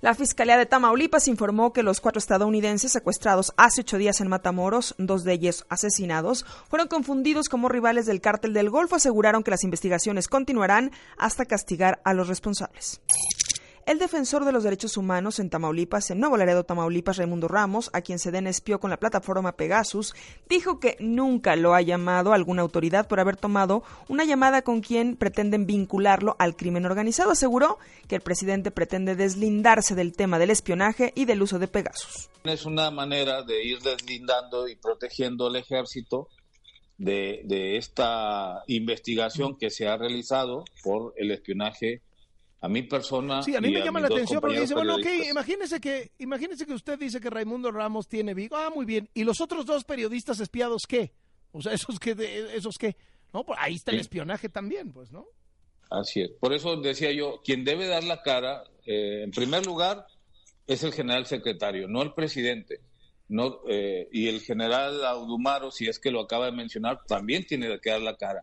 La Fiscalía de Tamaulipas informó que los cuatro estadounidenses secuestrados hace ocho días en Matamoros, dos de ellos asesinados, fueron confundidos como rivales del cártel del Golfo. Aseguraron que las investigaciones continuarán hasta castigar a los responsables. El defensor de los derechos humanos en Tamaulipas, en Nuevo Laredo, Tamaulipas, Raimundo Ramos, a quien Sedena espió con la plataforma Pegasus, dijo que nunca lo ha llamado alguna autoridad por haber tomado una llamada con quien pretenden vincularlo al crimen organizado. Aseguró que el presidente pretende deslindarse del tema del espionaje y del uso de Pegasus. Es una manera de ir deslindando y protegiendo al ejército de, de esta investigación que se ha realizado por el espionaje a mi persona. Sí, a mí me llama la atención porque dice, bueno, ok, imagínese que, imagínese que usted dice que Raimundo Ramos tiene Vigo. Ah, muy bien. ¿Y los otros dos periodistas espiados qué? O sea, esos que, esos qué. No, pues ahí está el Sí. espionaje también, pues, ¿no? Así es. Por eso decía yo, quien debe dar la cara, eh, en primer lugar, es el general secretario, no el presidente. No, eh, y el general Audumaro, si es que lo acaba de mencionar, también tiene que dar la cara.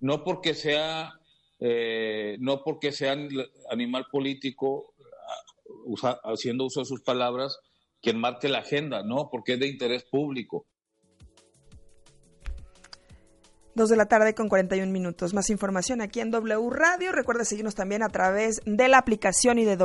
No porque sea, eh, no porque sea el animal político, ah, haciendo uso de sus palabras, quien marque la agenda, no, porque es de interés público. Dos de la tarde con 41 minutos. Más información aquí en W Radio. Recuerda seguirnos también a través de la aplicación y de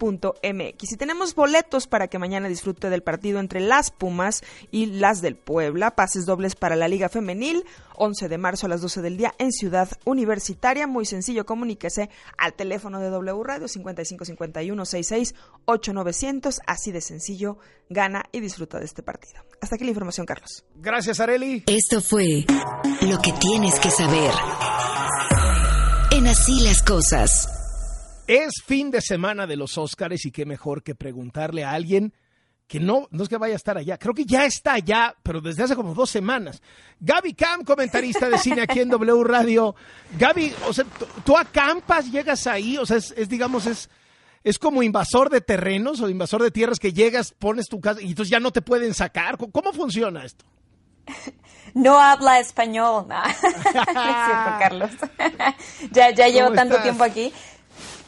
wradio.com.mx. Y tenemos boletos para que mañana disfrute del partido entre las Pumas y las del Puebla. Pases dobles para la Liga Femenil. 11 de marzo a las 12 del día en Ciudad Universitaria. Muy sencillo, comuníquese al teléfono de W Radio 5551 66 8900. Así de sencillo, gana y disfruta de este partido. Hasta aquí la información, Carlos. Gracias, Areli. Esto fue lo que tienes que saber. En así las cosas. Es fin de semana de los Óscares y qué mejor que preguntarle a alguien que no, no es que vaya a estar allá, creo que ya está allá, pero desde hace como dos semanas. Gaby Cam, comentarista de cine aquí en W Radio. Gaby, o sea, tú- tú acampas, llegas ahí, o sea, es, es, digamos, es, es como invasor de terrenos o invasor de tierras que llegas, pones tu casa y entonces ya no te pueden sacar. ¿Cómo, cómo funciona esto? No habla español. No, No es cierto, Carlos. ya ya llevo ¿Cómo tanto estás? tiempo aquí.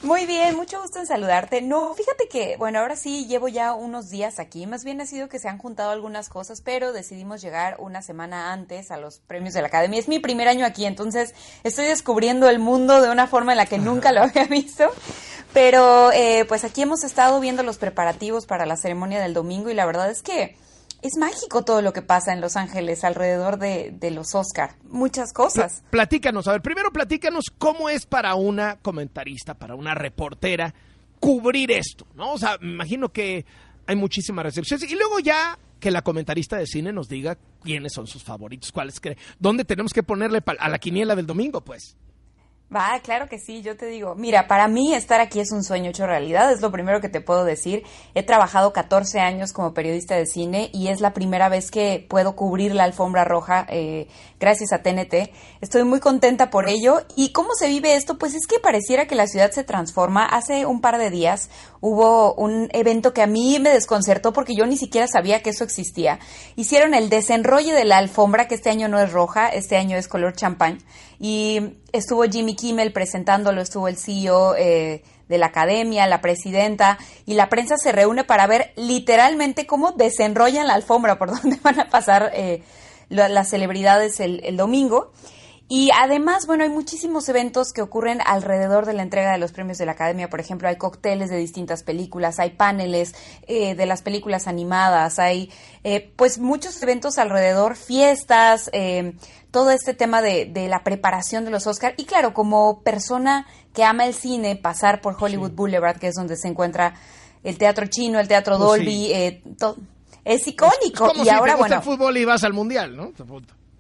Muy bien, mucho gusto en saludarte. No, fíjate que, bueno, ahora sí llevo ya unos días aquí. Más bien ha sido que se han juntado algunas cosas, pero decidimos llegar una semana antes a los premios de la Academia. Es mi primer año aquí, entonces estoy descubriendo el mundo de una forma en la que nunca lo había visto. Pero eh, pues aquí hemos estado viendo los preparativos para la ceremonia del domingo y la verdad es que es mágico todo lo que pasa en Los Ángeles alrededor de, los Oscar. Muchas cosas. Platícanos, a ver, primero platícanos cómo es para una comentarista, para una reportera, cubrir esto, ¿no? O sea, me imagino que hay muchísimas recepciones. Y luego ya que la comentarista de cine nos diga quiénes son sus favoritos, cuáles cree, dónde tenemos que ponerle a la quiniela del domingo, pues. Va, claro que sí, yo te digo, mira, para mí estar aquí es un sueño hecho realidad, es lo primero que te puedo decir. He trabajado 14 años como periodista de cine y es la primera vez que puedo cubrir la alfombra roja eh, gracias a TNT. Estoy muy contenta por ello. ¿Y cómo se vive esto? Pues es que pareciera que la ciudad se transforma. Hace un par de días hubo un evento que a mí me desconcertó porque yo ni siquiera sabía que eso existía. Hicieron el desenrolle de la alfombra, que este año no es roja, este año es color champán. Y estuvo Jimmy Kimmel presentándolo, estuvo el CEO eh, de la academia, la presidenta, y la prensa se reúne para ver literalmente cómo desenrollan la alfombra por donde van a pasar eh, la- las celebridades el, el domingo. Y además, bueno, hay muchísimos eventos que ocurren alrededor de la entrega de los premios de la Academia. Por ejemplo, hay cócteles de distintas películas, hay paneles eh, de las películas animadas, hay eh, pues muchos eventos alrededor, fiestas, eh, todo este tema de, de la preparación de los Oscar. Y claro, como persona que ama el cine, pasar por Hollywood Boulevard, que es donde se encuentra el teatro chino, el teatro Pues sí. Dolby, eh, to- es icónico. Es como y si ahora, te gusta bueno, el fútbol y vas al mundial, ¿no?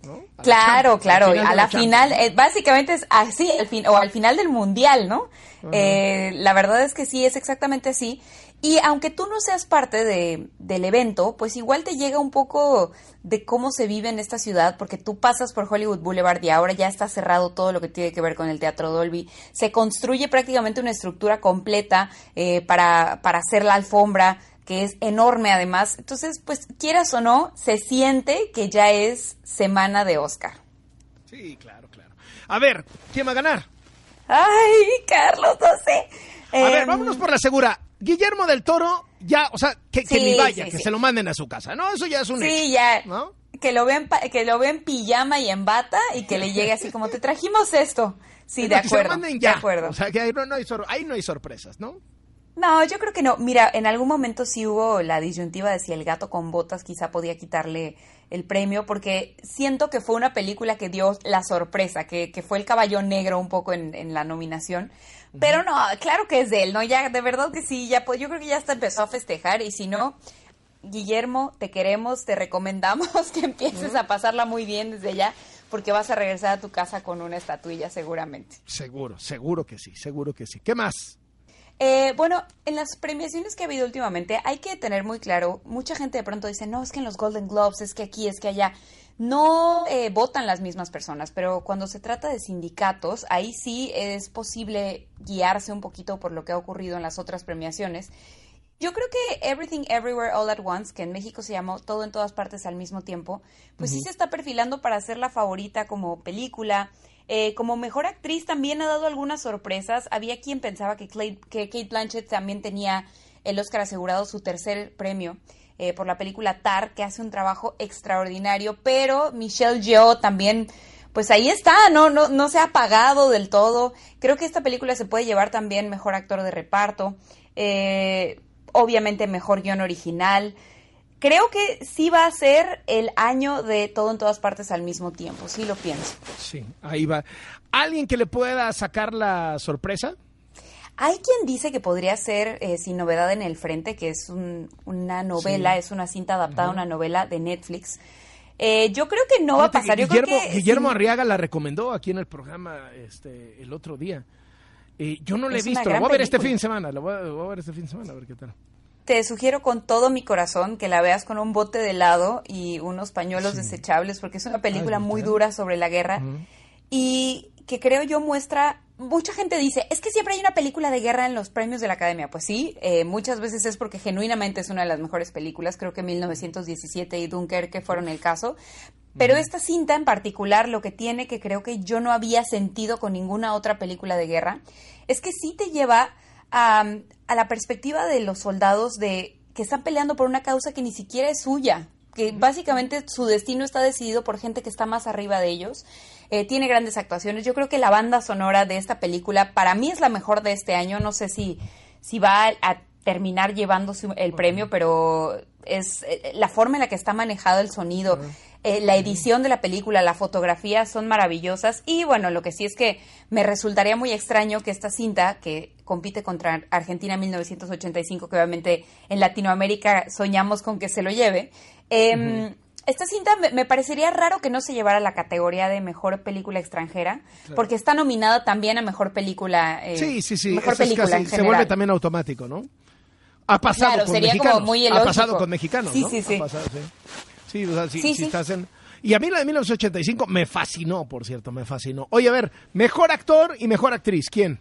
¿No? A la Claro, claro, a la final, eh, básicamente es así, al fin, o al final del mundial, ¿no? Eh, la verdad es que sí, es exactamente así. Y aunque tú no seas parte de, del evento, pues igual te llega un poco de cómo se vive en esta ciudad, porque tú pasas por Hollywood Boulevard y ahora ya está cerrado todo lo que tiene que ver con el Teatro Dolby. Se construye prácticamente una estructura completa eh, para, para hacer la alfombra, que es enorme además. Entonces, pues quieras o no, se siente que ya es semana de Oscar. Sí, claro, claro. A ver, ¿quién va a ganar? Ay, Carlos, no sé. A ver, Em, vámonos por la segura. Guillermo del Toro, ya, o sea, que, que ni vaya, sí, que sí. se lo manden a su casa. No, eso ya es un Sí, hecho. ya. ¿no? que lo vean que lo vean pijama y en bata y que le llegue así como te trajimos esto. Sí, de acuerdo. De acuerdo. O sea, que ahí no, hay ahí no hay sorpresas, ¿no? No, yo creo que no. Mira, en algún momento sí hubo la disyuntiva de si el gato con botas quizá podía quitarle el premio, porque siento que fue una película que dio la sorpresa, que, que fue el caballo negro un poco en, en la nominación. Pero no, claro que es de él, ¿no? Ya, de verdad que sí, ya pues yo creo que ya hasta empezó a festejar y si no, Guillermo, te queremos, te recomendamos que empieces a pasarla muy bien desde ya porque vas a regresar a tu casa con una estatuilla seguramente. Seguro, seguro que sí, seguro que sí. ¿Qué más? Eh, bueno, en las premiaciones que ha habido últimamente hay que tener muy claro, mucha gente de pronto dice, no, es que en los Golden Globes, es que aquí, es que allá, no eh, votan las mismas personas, pero cuando se trata de sindicatos, ahí sí es posible guiarse un poquito por lo que ha ocurrido en las otras premiaciones. Yo creo que Everything Everywhere All at Once, que en México se llamó Todo en todas partes al mismo tiempo, pues sí se está perfilando para ser la favorita como película. Eh, como mejor actriz también ha dado algunas sorpresas. Había quien pensaba que, que Kate Blanchett también tenía el Oscar asegurado su tercer premio. Eh, por la película Tar, que hace un trabajo extraordinario, pero Michelle Yeoh también, pues ahí está, no, no, no se ha apagado del todo. Creo que esta película se puede llevar también mejor actor de reparto, eh, obviamente mejor guion original. Creo que sí va a ser el año de todo en todas partes al mismo tiempo, sí lo pienso. Sí, ahí va. ¿Alguien que le pueda sacar la sorpresa? Hay quien dice que podría ser eh, Sin Novedad en el Frente, que es una novela, es una cinta adaptada a una novela de Netflix. Eh, yo creo que no va a pasar. Yo Guillermo, creo que, Guillermo Arriaga la recomendó aquí en el programa este, el otro día. Eh, yo no la he visto, la voy a ver este fin de semana, la voy a, ver este fin de semana, a ver qué tal. Te sugiero con todo mi corazón que la veas con un bote de helado y unos pañuelos desechables, porque es una película muy dura sobre la guerra y que creo yo muestra mucha gente dice, es que siempre hay una película de guerra en los premios de la Academia. Pues sí, eh, muchas veces es porque genuinamente es una de las mejores películas. Creo que 1917 y Dunkerque fueron el caso. Pero esta cinta en particular, lo que tiene que creo que yo no había sentido con ninguna otra película de guerra, es que sí te lleva a, a la perspectiva de los soldados de que están peleando por una causa que ni siquiera es suya, que básicamente su destino está decidido por gente que está más arriba de ellos eh, tiene grandes actuaciones. Yo creo que la banda sonora de esta película para mí es la mejor de este año. No sé si, si va a, terminar llevándose el premio, pero es eh, la forma en la que está manejado el sonido. Eh, la edición de la película, la fotografía son maravillosas y bueno, lo que sí es que me resultaría muy extraño que esta cinta que compite contra Argentina 1985, que obviamente en Latinoamérica soñamos con que se lo lleve, eh, esta cinta me, parecería raro que no se llevara la categoría de mejor película extranjera, porque está nominada también a mejor película. Eh, sí, sí, sí. Mejor película se vuelve también automático, ¿no? Ha pasado claro, con sería mexicanos. Como muy ha pasado con mexicanos, sí, ¿no? Sí, sí, pasado, sí. Sí, o sea, si, estás en... Y a mí la de 1985 me fascinó, por cierto, me fascinó. Oye, a ver, mejor actor y mejor actriz, ¿quién?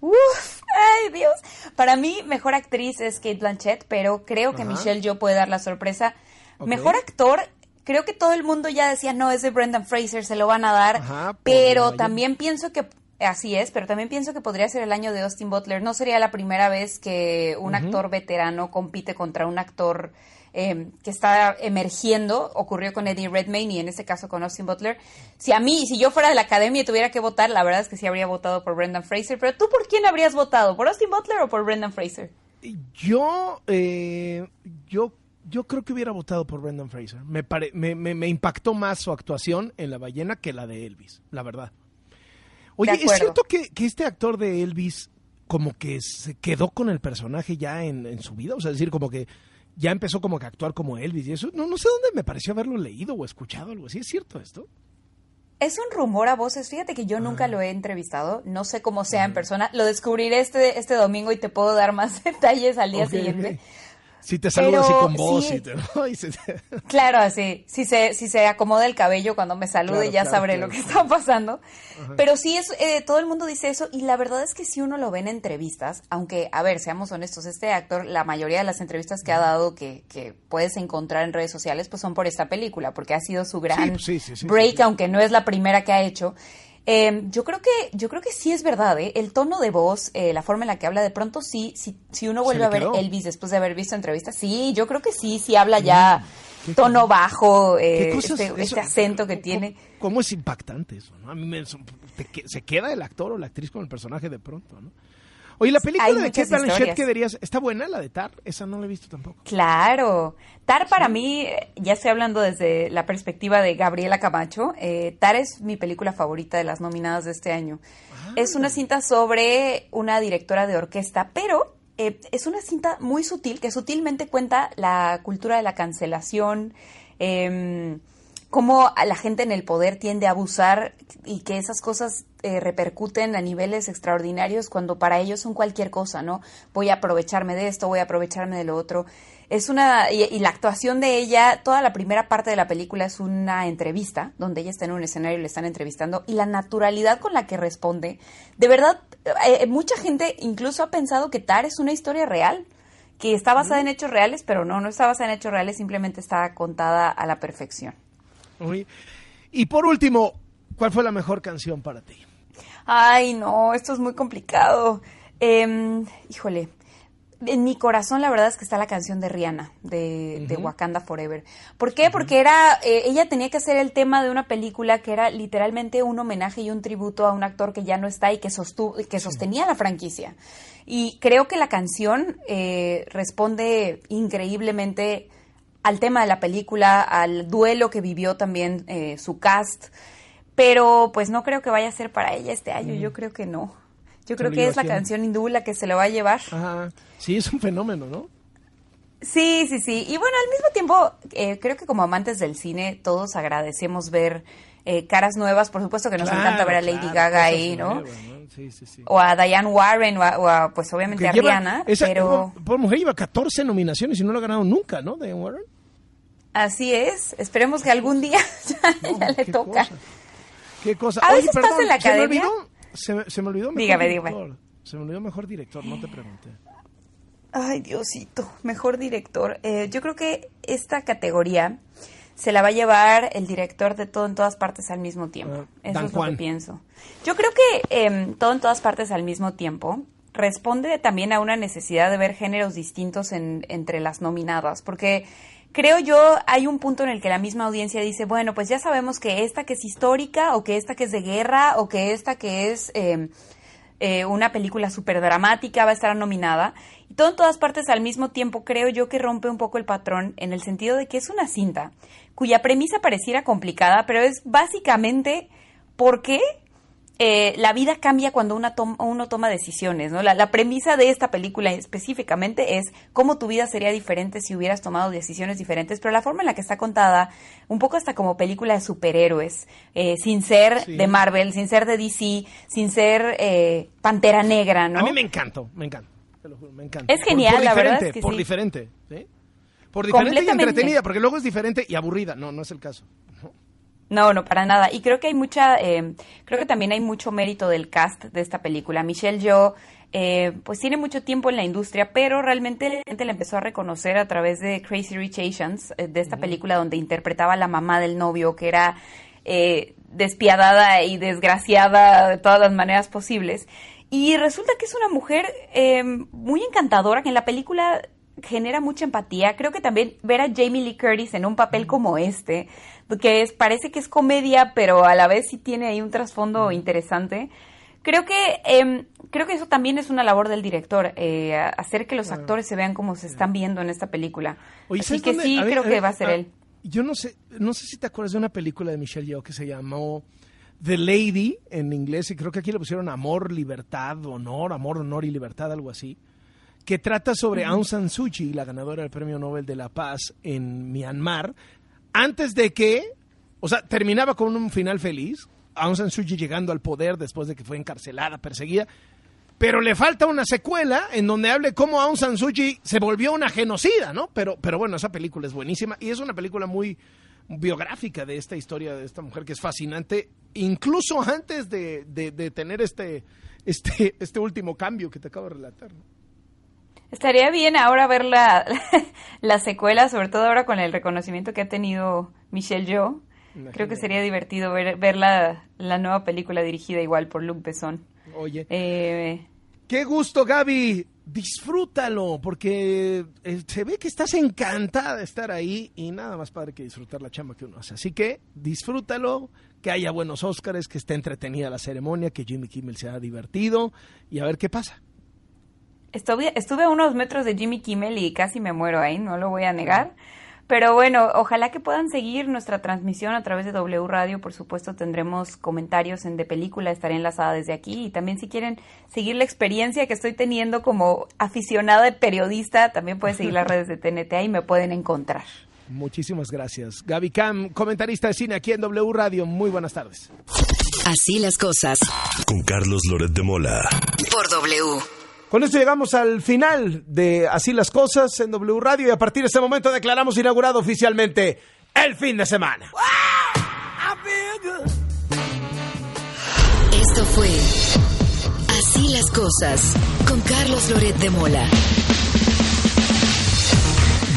Uf, ay Dios. Para mí, mejor actriz es Kate Blanchett, pero creo que Michelle yo puede dar la sorpresa. Mejor actor, creo que todo el mundo ya decía, no, es de Brendan Fraser, se lo van a dar. pero también pienso que, así es, pero también pienso que podría ser el año de Austin Butler. No sería la primera vez que un actor veterano compite contra un actor em, que está emergiendo. Ocurrió con Eddie Redmayne y en este caso con Austin Butler. Si a mí, si yo fuera de la academia y tuviera que votar, la verdad es que sí habría votado por Brendan Fraser. Pero tú, ¿por quién habrías votado? ¿Por Austin Butler o por Brendan Fraser? Yo, eh, yo yo creo que hubiera votado por Brendan Fraser. Me, me, impactó más su actuación en La ballena que la de Elvis, la verdad. Oye, ¿es cierto que, este actor de Elvis como que se quedó con el personaje ya en, su vida? O sea, es decir, como que ya empezó como que a actuar como Elvis y eso. No, no sé dónde me pareció haberlo leído o escuchado algo así. ¿Es cierto esto? Es un rumor a voces. Fíjate que yo nunca lo he entrevistado. No sé cómo sea en persona. Lo descubriré este, este domingo y te puedo dar más detalles al día siguiente. Si te saluda así con voz. y te, Claro, así. Si se, si se acomoda el cabello cuando me salude, ya sabré lo que está pasando. Pero sí, es, eh, todo el mundo dice eso. Y la verdad es que si uno lo ve en entrevistas, aunque, a ver, seamos honestos, este actor, la mayoría de las entrevistas que ha dado que, que puedes encontrar en redes sociales, pues son por esta película, porque ha sido su gran break, aunque no es la primera que ha hecho. Eh, yo creo que yo creo que sí es verdad, ¿eh? el tono de voz, eh, la forma en la que habla, de pronto sí, si, si uno vuelve a ver Elvis después de haber visto entrevistas, sí, yo creo que sí, sí habla ya tono bajo, ¿Qué eh, este, Eso- este acento que tiene. ¿Cómo es impactante eso? ¿no? A mí me, se queda el actor o la actriz con el personaje de pronto, ¿no? Oye, la película Hay de Kate Blanchett que verías, ¿está buena la de Tar? Esa no la he visto tampoco. Claro. Tar para mí, eh, ya estoy hablando desde la perspectiva de Gabriela Camacho, eh, Tar es mi película favorita de las nominadas de este año. Es una cinta sobre una directora de orquesta, pero eh, es una cinta muy sutil, que sutilmente cuenta la cultura de la cancelación, em, cómo la gente en el poder tiende a abusar y que esas cosas eh, repercuten a niveles extraordinarios cuando para ellos son cualquier cosa, ¿no? Voy a aprovecharme de esto, voy a aprovecharme de lo otro. Es una, y, y la actuación de ella, toda la primera parte de la película es una entrevista, donde ella está en un escenario y le están entrevistando, y la naturalidad con la que responde, de verdad, eh, mucha gente incluso ha pensado que Tar es una historia real, que está basada en hechos reales, pero no, no está basada en hechos reales, simplemente está contada a la perfección. Y por último, ¿cuál fue la mejor canción para ti? Ay, no, esto es muy complicado. Em, híjole, en mi corazón la verdad es que está la canción de Rihanna, de, de. Wakanda Forever. ¿Por qué? Porque era, eh, ella tenía que hacer el tema de una película que era literalmente un homenaje y un tributo a un actor que ya no está y que, sostu- que sostenía la franquicia. Y creo que la canción eh, responde increíblemente al tema de la película, al duelo que vivió también eh, su cast. Pero pues no creo que vaya a ser para ella este año, Mm. yo creo que no. Yo creo que es la canción hindú la que se lo va a llevar. Ajá. Sí, es un fenómeno, ¿no? Sí, sí, sí. Y bueno, al mismo tiempo, eh, creo que como amantes del cine, todos agradecemos ver eh, caras nuevas. Por supuesto que nos Claro, encanta ver a Lady claro, Gaga ahí, ¿no? nuevas, Sí, sí, sí. O a Diane Warren, o a, o a, pues obviamente a Rihanna, esa- pero por, mujer lleva 14 nominaciones y no lo ha ganado nunca, ¿no? De Warren. así es. Esperemos que algún día ya, ya le toca. Qué cosa. A Oye, veces perdón, pasa en la se me academia. olvidó, se, me- se me olvidó mejor Dígame, director. dígame. Se me olvidó mejor director, no te pregunté. Ay, Diosito, mejor director. Eh, yo creo que esta categoría se la va a llevar el director de todo en todas partes al mismo tiempo. Eso Ah, Dan es lo que pienso. Yo creo que em, todo en todas partes al mismo tiempo responde también a una necesidad de ver géneros distintos en- entre las nominadas, porque creo yo hay un punto en el que la misma audiencia dice, bueno, pues ya sabemos que esta que es histórica o que esta que es de guerra o que esta que es... em, eh, una película súper dramática va a estar nominada. Y todo en todas partes al mismo tiempo creo yo que rompe un poco el patrón en el sentido de que es una cinta cuya premisa pareciera complicada, pero es básicamente por qué eh, la vida cambia cuando una uno toma decisiones. ¿no? La, la premisa de esta película específicamente es cómo tu vida sería diferente si hubieras tomado decisiones diferentes, pero la forma en la que está contada, un poco hasta como película de superhéroes, eh, sin ser Sí. de Marvel, sin ser de DC, sin ser eh, Pantera Negra, ¿no? A mí me encantó, me encanta. Te lo juro, me encanta. Es genial, la verdad es que Por sí. diferente, ¿sí? Por diferente y entretenida, porque luego es diferente y aburrida. No, no es el caso. No, no, para nada. Y creo que hay mucha, eh, creo que también hay mucho mérito del cast de esta película. Michelle Yeoh, eh, pues tiene mucho tiempo en la industria, pero realmente la gente la empezó a reconocer a través de Crazy Rich Asians, eh, de esta película donde interpretaba a la mamá del novio, que era eh, despiadada y desgraciada de todas las maneras posibles. Y resulta que es una mujer eh, muy encantadora, que en la película genera mucha empatía. Creo que también ver a Jamie Lee Curtis en un papel como este, que es, parece que es comedia, pero a la vez sí tiene ahí un trasfondo interesante. Creo que em, creo que eso también es una labor del director, eh, hacer que los actores se vean como se están viendo en esta película. Oye, Así ¿sabes que dónde? sí, ver, creo que va a ser él. Yo no sé, no sé si te acuerdas de una película de Michelle Yeoh que se llamó The Lady en inglés y creo que aquí le pusieron Amor, Libertad, Honor, Amor, Honor y Libertad, algo así, que trata sobre. Aung San Suu Kyi, la ganadora del Premio Nobel de la Paz en Myanmar, antes de que, o sea, terminaba con un final feliz, Aung San Suu Kyi llegando al poder después de que fue encarcelada, perseguida, pero le falta una secuela en donde hable cómo Aung San Suu Kyi se volvió una genocida, ¿no? Pero, pero bueno, esa película es buenísima y es una película muy biográfica de esta historia de esta mujer que es fascinante, incluso antes de, de- de tener este, este, este último cambio que te acabo de relatar. ¿no? Estaría bien ahora ver la, la secuela, sobre todo ahora con el reconocimiento que ha tenido Michelle Yeoh. Creo que Imagínate. sería divertido ver, ver la, la nueva película dirigida igual por Luc Besson. Oye. Eh, Qué gusto, Gaby. Disfrútalo, porque eh, se ve que estás encantada de estar ahí y nada más padre que disfrutar la chamba que uno hace. Así que disfrútalo, que haya buenos Óscares, que esté entretenida la ceremonia, que Jimmy Kimmel se haya divertido y a ver qué pasa. Estuve, estuve a unos metros de Jimmy Kimmel y casi me muero ahí, no lo voy a negar. Pero bueno, ojalá que puedan seguir nuestra transmisión a través de W Radio. Por supuesto, tendremos comentarios en De Película, estaré enlazada desde aquí. Y también si quieren seguir la experiencia que estoy teniendo como aficionada de periodista, también pueden seguir las redes de TNT y me pueden encontrar. Muchísimas gracias. Gaby Cam, comentarista de cine aquí en W Radio. Muy buenas tardes. Así las cosas. Con Carlos Loret de Mola. Por W. Con esto llegamos al final de Así las cosas en W Radio y a partir de este momento declaramos inaugurado oficialmente el fin de semana. Esto fue Así las cosas con Carlos Loret de Mola.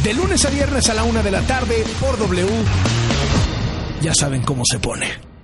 De lunes a viernes a la una de la tarde por W. Ya saben cómo se pone.